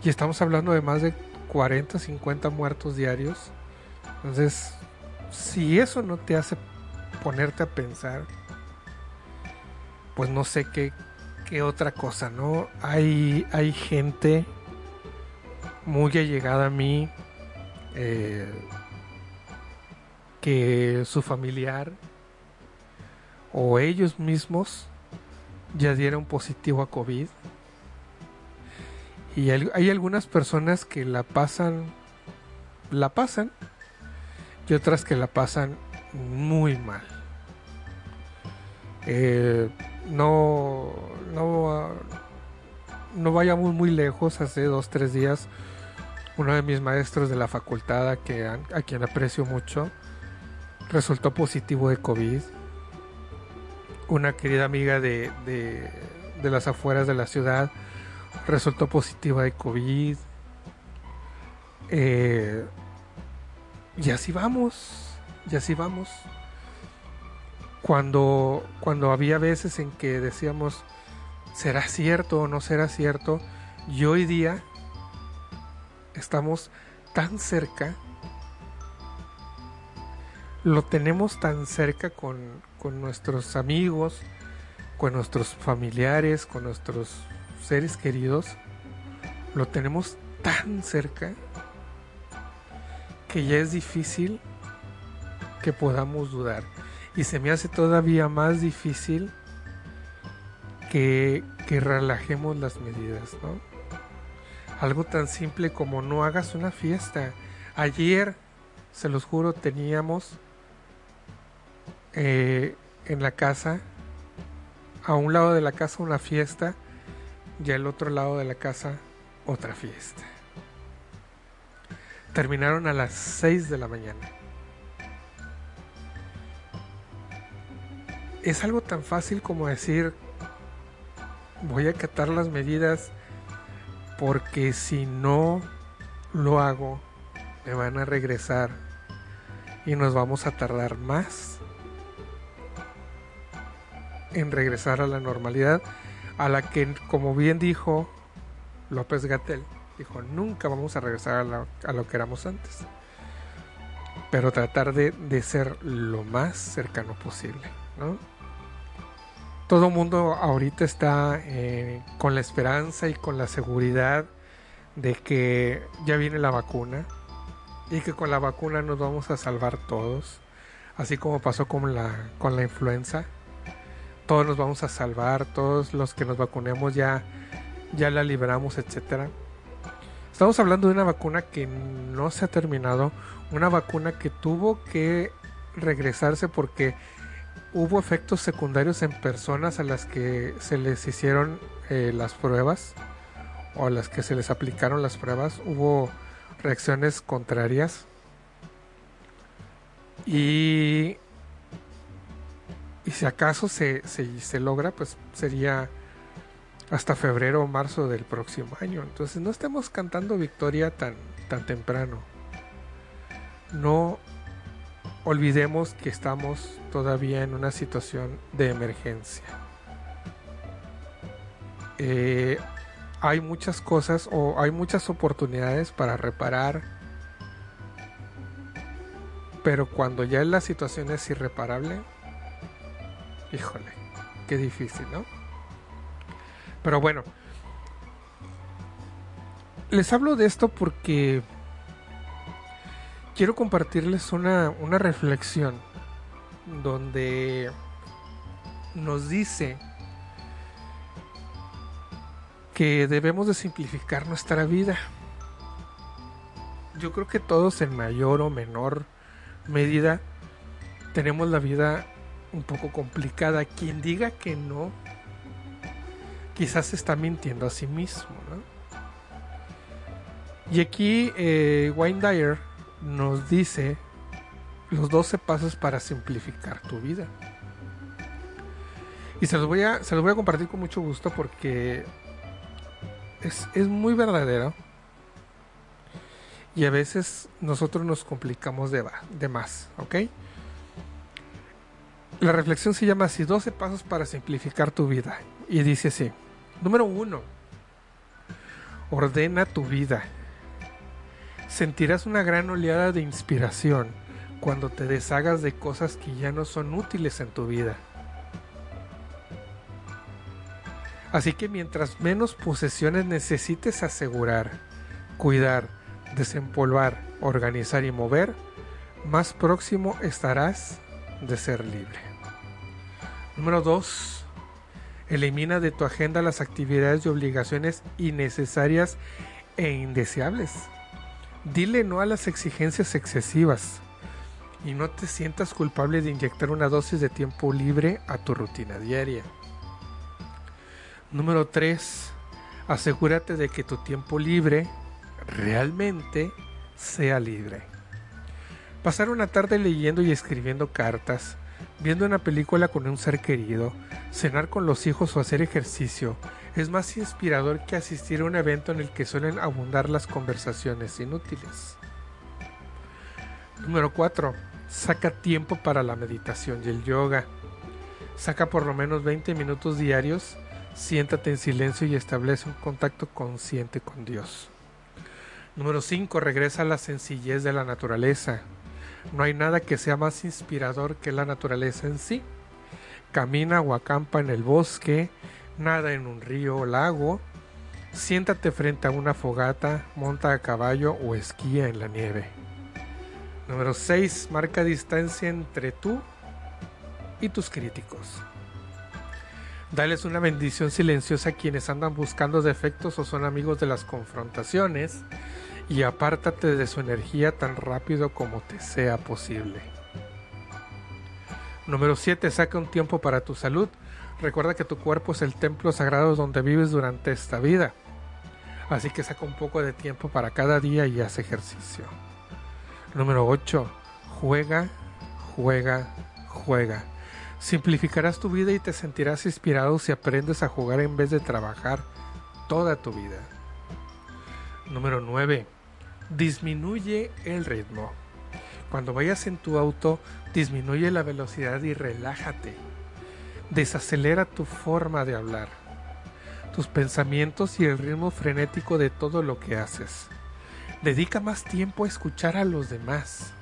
[SPEAKER 3] y estamos hablando de más de 40, 50 muertos diarios. Entonces, si eso no te hace ponerte a pensar, pues no sé qué, qué otra cosa, ¿no? Hay, hay gente muy allegada a mí eh, que su familiar o ellos mismos ya dieron positivo a COVID. Y hay, algunas personas que la pasan, la pasan, y otras que la pasan muy mal. Eh, no, no, no vayamos muy lejos. Hace dos, tres días, uno de mis maestros de la facultad, a, que, a, quien aprecio mucho, resultó positivo de COVID. Una querida amiga de, de, de las afueras de la ciudad resultó positiva de COVID. Eh, y así vamos, y así vamos. Cuando, cuando había veces en que decíamos, ¿será cierto o no será cierto? Y hoy día estamos tan cerca, lo tenemos tan cerca con, con nuestros amigos, con nuestros familiares, con nuestros seres queridos, lo tenemos tan cerca que ya es difícil que podamos dudar. Y se me hace todavía más difícil que, que relajemos las medidas, ¿no? Algo tan simple como no hagas una fiesta. Ayer, se los juro, teníamos eh, en la casa, a un lado de la casa una fiesta y al otro lado de la casa otra fiesta. Terminaron a las 6 de la mañana. Es algo tan fácil como decir, voy a acatar las medidas porque si no lo hago, me van a regresar y nos vamos a tardar más en regresar a la normalidad a la que, como bien dijo López Gatel, dijo, nunca vamos a regresar a lo, a lo que éramos antes. Pero tratar de, de, ser lo más cercano posible, ¿no? Todo mundo ahorita está eh, con la esperanza y con la seguridad de que ya viene la vacuna y que con la vacuna nos vamos a salvar todos, así como pasó con la, con la influenza todos nos vamos a salvar, todos los que nos vacunemos ya, ya la libramos, etcétera. Estamos hablando de una vacuna que no se ha terminado, una vacuna que tuvo que regresarse porque hubo efectos secundarios en personas a las que se les hicieron eh, las pruebas o a las que se les aplicaron las pruebas. Hubo reacciones contrarias. Y, y si acaso se, se, se logra, pues sería hasta febrero o marzo del próximo año. Entonces no estemos cantando victoria tan, tan temprano. No olvidemos que estamos todavía en una situación de emergencia. Eh, hay muchas cosas o hay muchas oportunidades para reparar, pero cuando ya la situación es irreparable, híjole, qué difícil, ¿no? Pero bueno, les hablo de esto porque quiero compartirles una, una reflexión donde nos dice que debemos de simplificar nuestra vida. Yo creo que todos en mayor o menor medida tenemos la vida un poco complicada. Quien diga que no, quizás está mintiendo a sí mismo. ¿no? Y aquí eh, Wayne Dyer nos dice los 12 pasos para simplificar tu vida. Y se los voy a, se los voy a compartir con mucho gusto porque es, es muy verdadero. Y a veces nosotros nos complicamos de, de más, ¿ok? La reflexión se llama así, 12 pasos para simplificar tu vida. Y dice así, número uno, ordena tu vida. Sentirás una gran oleada de inspiración cuando te deshagas de cosas que ya no son útiles en tu vida. Así que mientras menos posesiones necesites asegurar, cuidar, desempolvar, organizar y mover, más próximo estarás de ser libre. Número 2. Elimina de tu agenda las actividades y obligaciones innecesarias e indeseables. Dile no a las exigencias excesivas y no te sientas culpable de inyectar una dosis de tiempo libre a tu rutina diaria. Número 3. Asegúrate de que tu tiempo libre realmente sea libre. Pasar una tarde leyendo y escribiendo cartas, viendo una película con un ser querido, cenar con los hijos o hacer ejercicio es más inspirador que asistir a un evento en el que suelen abundar las conversaciones inútiles. Número 4. Saca tiempo para la meditación y el yoga. Saca por lo menos 20 minutos diarios, siéntate en silencio y establece un contacto consciente con Dios. Número 5. Regresa a la sencillez de la naturaleza. No hay nada que sea más inspirador que la naturaleza en sí. Camina o acampa en el bosque, nada en un río o lago, siéntate frente a una fogata, monta a caballo o esquía en la nieve. Número 6. Marca distancia entre tú y tus críticos. Dales una bendición silenciosa a quienes andan buscando defectos o son amigos de las confrontaciones y apártate de su energía tan rápido como te sea posible. Número 7. Saca un tiempo para tu salud. Recuerda que tu cuerpo es el templo sagrado donde vives durante esta vida. Así que saca un poco de tiempo para cada día y haz ejercicio. Número 8. Juega, juega, juega. Simplificarás tu vida y te sentirás inspirado si aprendes a jugar en vez de trabajar toda tu vida. Número 9. Disminuye el ritmo. Cuando vayas en tu auto, disminuye la velocidad y relájate. Desacelera tu forma de hablar, tus pensamientos y el ritmo frenético de todo lo que haces. Dedica más tiempo a escuchar a los demás.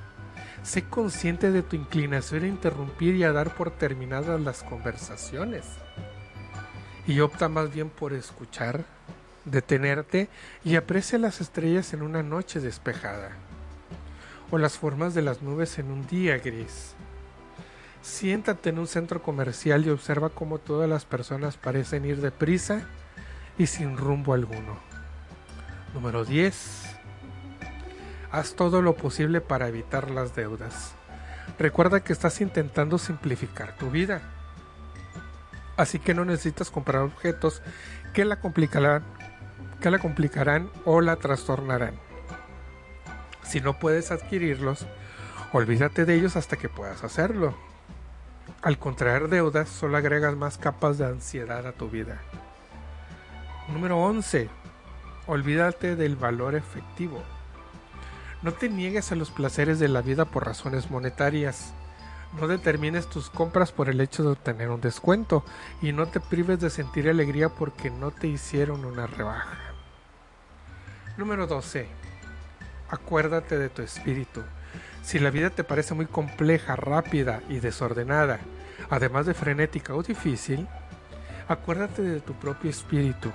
[SPEAKER 3] Sé consciente de tu inclinación a interrumpir y a dar por terminadas las conversaciones. Y opta más bien por escuchar, detenerte y aprecia las estrellas en una noche despejada. O las formas de las nubes en un día gris. Siéntate en un centro comercial y observa cómo todas las personas parecen ir deprisa y sin rumbo alguno. Número 10. Haz todo lo posible para evitar las deudas. Recuerda que estás intentando simplificar tu vida. Así que no necesitas comprar objetos que la complicarán, que la complicarán o la trastornarán. Si no puedes adquirirlos, olvídate de ellos hasta que puedas hacerlo. Al contraer deudas, solo agregas más capas de ansiedad a tu vida. Número 11. Olvídate del valor efectivo. No te niegues a los placeres de la vida por razones monetarias. No determines tus compras por el hecho de obtener un descuento y no te prives de sentir alegría porque no te hicieron una rebaja. Número 12. Acuérdate de tu espíritu. Si la vida te parece muy compleja, rápida y desordenada, además de frenética o difícil, acuérdate de tu propio espíritu.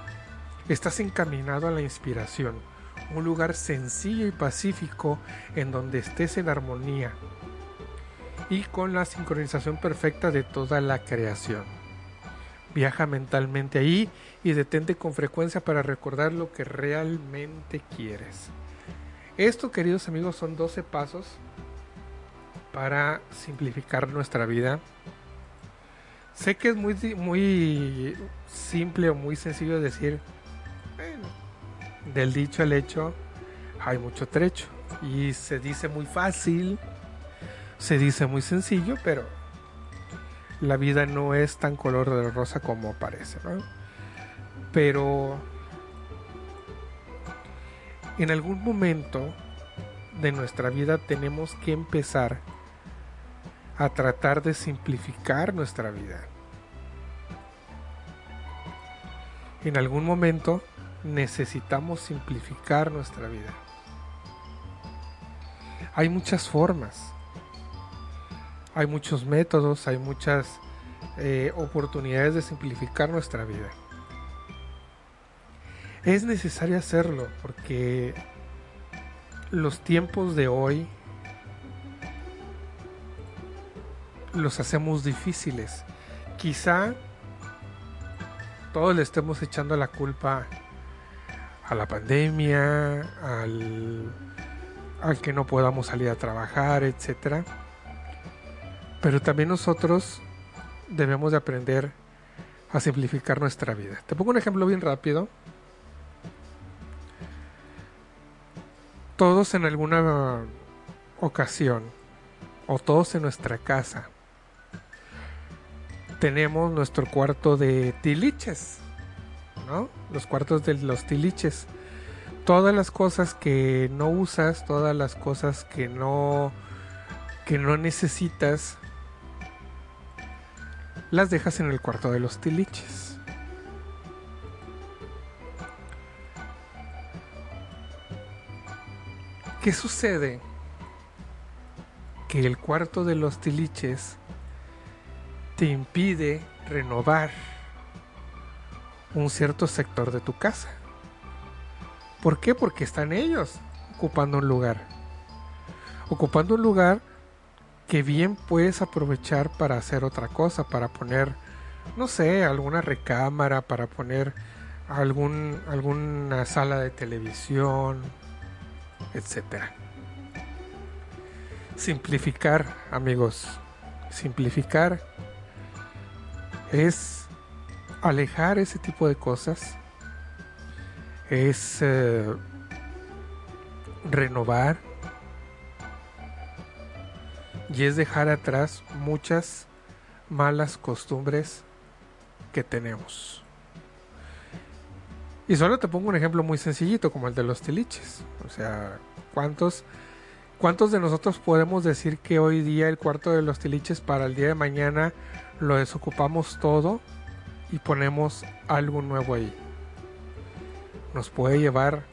[SPEAKER 3] Estás encaminado a la inspiración, un lugar sencillo y pacífico en donde estés en armonía y con la sincronización perfecta de toda la creación. Viaja mentalmente ahí y detente con frecuencia para recordar lo que realmente quieres. Esto, queridos amigos, son 12 pasos para simplificar nuestra vida. Sé que es muy, muy simple o muy sencillo decir, bueno, del dicho al hecho hay mucho trecho. Y se dice muy fácil, se dice muy sencillo, pero la vida no es tan color de rosa como parece, ¿no? Pero en algún momento de nuestra vida tenemos que empezar a tratar de simplificar nuestra vida. En algún momento necesitamos simplificar nuestra vida. Hay muchas formas, hay muchos métodos, hay muchas eh, oportunidades de simplificar nuestra vida. Es necesario hacerlo porque los tiempos de hoy los hacemos difíciles. Quizá todos le estemos echando la culpa a la pandemia, al, que no podamos salir a trabajar, etcétera. Pero también nosotros debemos de aprender a simplificar nuestra vida. Te pongo un ejemplo bien rápido. Todos en alguna ocasión, o todos en nuestra casa, tenemos nuestro cuarto de tiliches, ¿no? Los cuartos de los tiliches. Todas las cosas que no usas, todas las cosas que no que no necesitas, las dejas en el cuarto de los tiliches. ¿Qué sucede? Que el cuarto de los tiliches te impide renovar un cierto sector de tu casa. ¿Por qué? Porque están ellos ocupando un lugar. Ocupando un lugar que bien puedes aprovechar para hacer otra cosa, para poner, no sé, alguna recámara, para poner algún, alguna sala de televisión, etcétera. Simplificar, amigos, simplificar es alejar ese tipo de cosas, es eh, renovar y es dejar atrás muchas malas costumbres que tenemos. Y solo te pongo un ejemplo muy sencillito como el de los tiliches. O sea, ¿cuántos, ¿cuántos de nosotros podemos decir que hoy día el cuarto de los tiliches para el día de mañana lo desocupamos todo y ponemos algo nuevo ahí? Nos puede llevar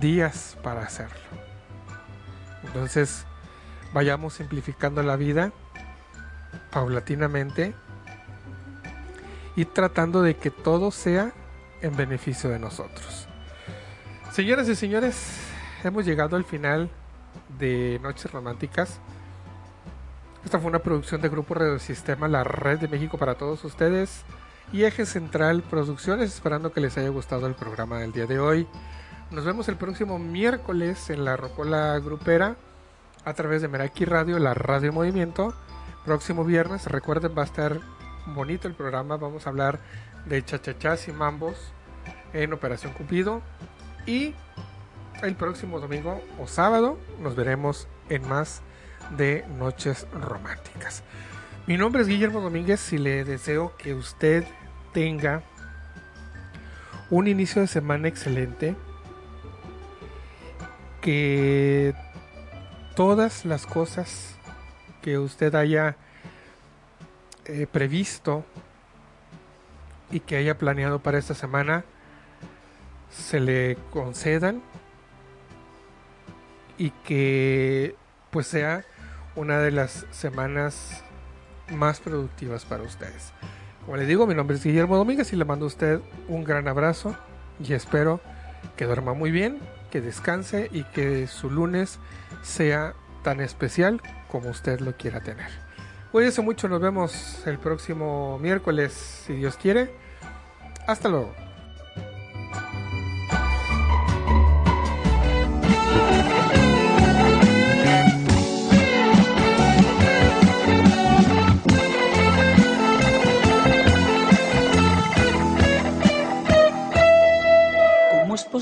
[SPEAKER 3] días para hacerlo. Entonces, vayamos simplificando la vida paulatinamente y tratando de que todo sea en beneficio de nosotros. Señoras y señores, hemos llegado al final de Noches Románticas. Esta fue una producción de Grupo Radio Sistema, la red de México para todos ustedes y Eje Central Producciones, esperando que les haya gustado el programa del día de hoy. Nos vemos el próximo miércoles en la Rocola Grupera a través de Meraki Radio, la radio movimiento. Próximo viernes, recuerden, va a estar bonito el programa. Vamos a hablar de chachachás y mambos en Operación Cupido. Y el próximo domingo o sábado nos veremos en más de Noches Románticas. Mi nombre es Guillermo Domínguez y le deseo que usted tenga un inicio de semana excelente. Que todas las cosas que usted haya eh, previsto y que haya planeado para esta semana se le concedan y que pues sea una de las semanas más productivas para ustedes. Como les digo, mi nombre es Guillermo Domínguez y le mando a usted un gran abrazo y espero que duerma muy bien, que descanse y que su lunes sea tan especial como usted lo quiera tener. Cuídense mucho, nos vemos el próximo miércoles, si Dios quiere. Hasta luego.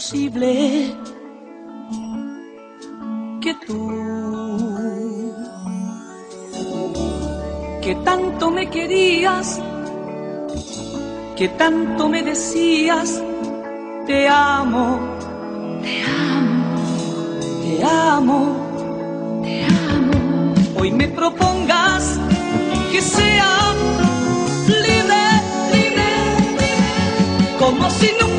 [SPEAKER 14] Posible que tú, que tanto me querías, que tanto me decías, te amo, te amo, te amo, te amo, hoy me propongas que sea libre, libre, libre, como si nunca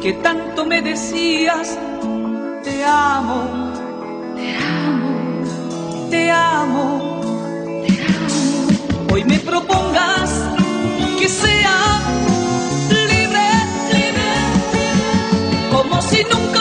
[SPEAKER 14] que tanto me decías, te amo, te amo, te amo, te amo. Hoy me propongas que sea libre, libre, como si nunca...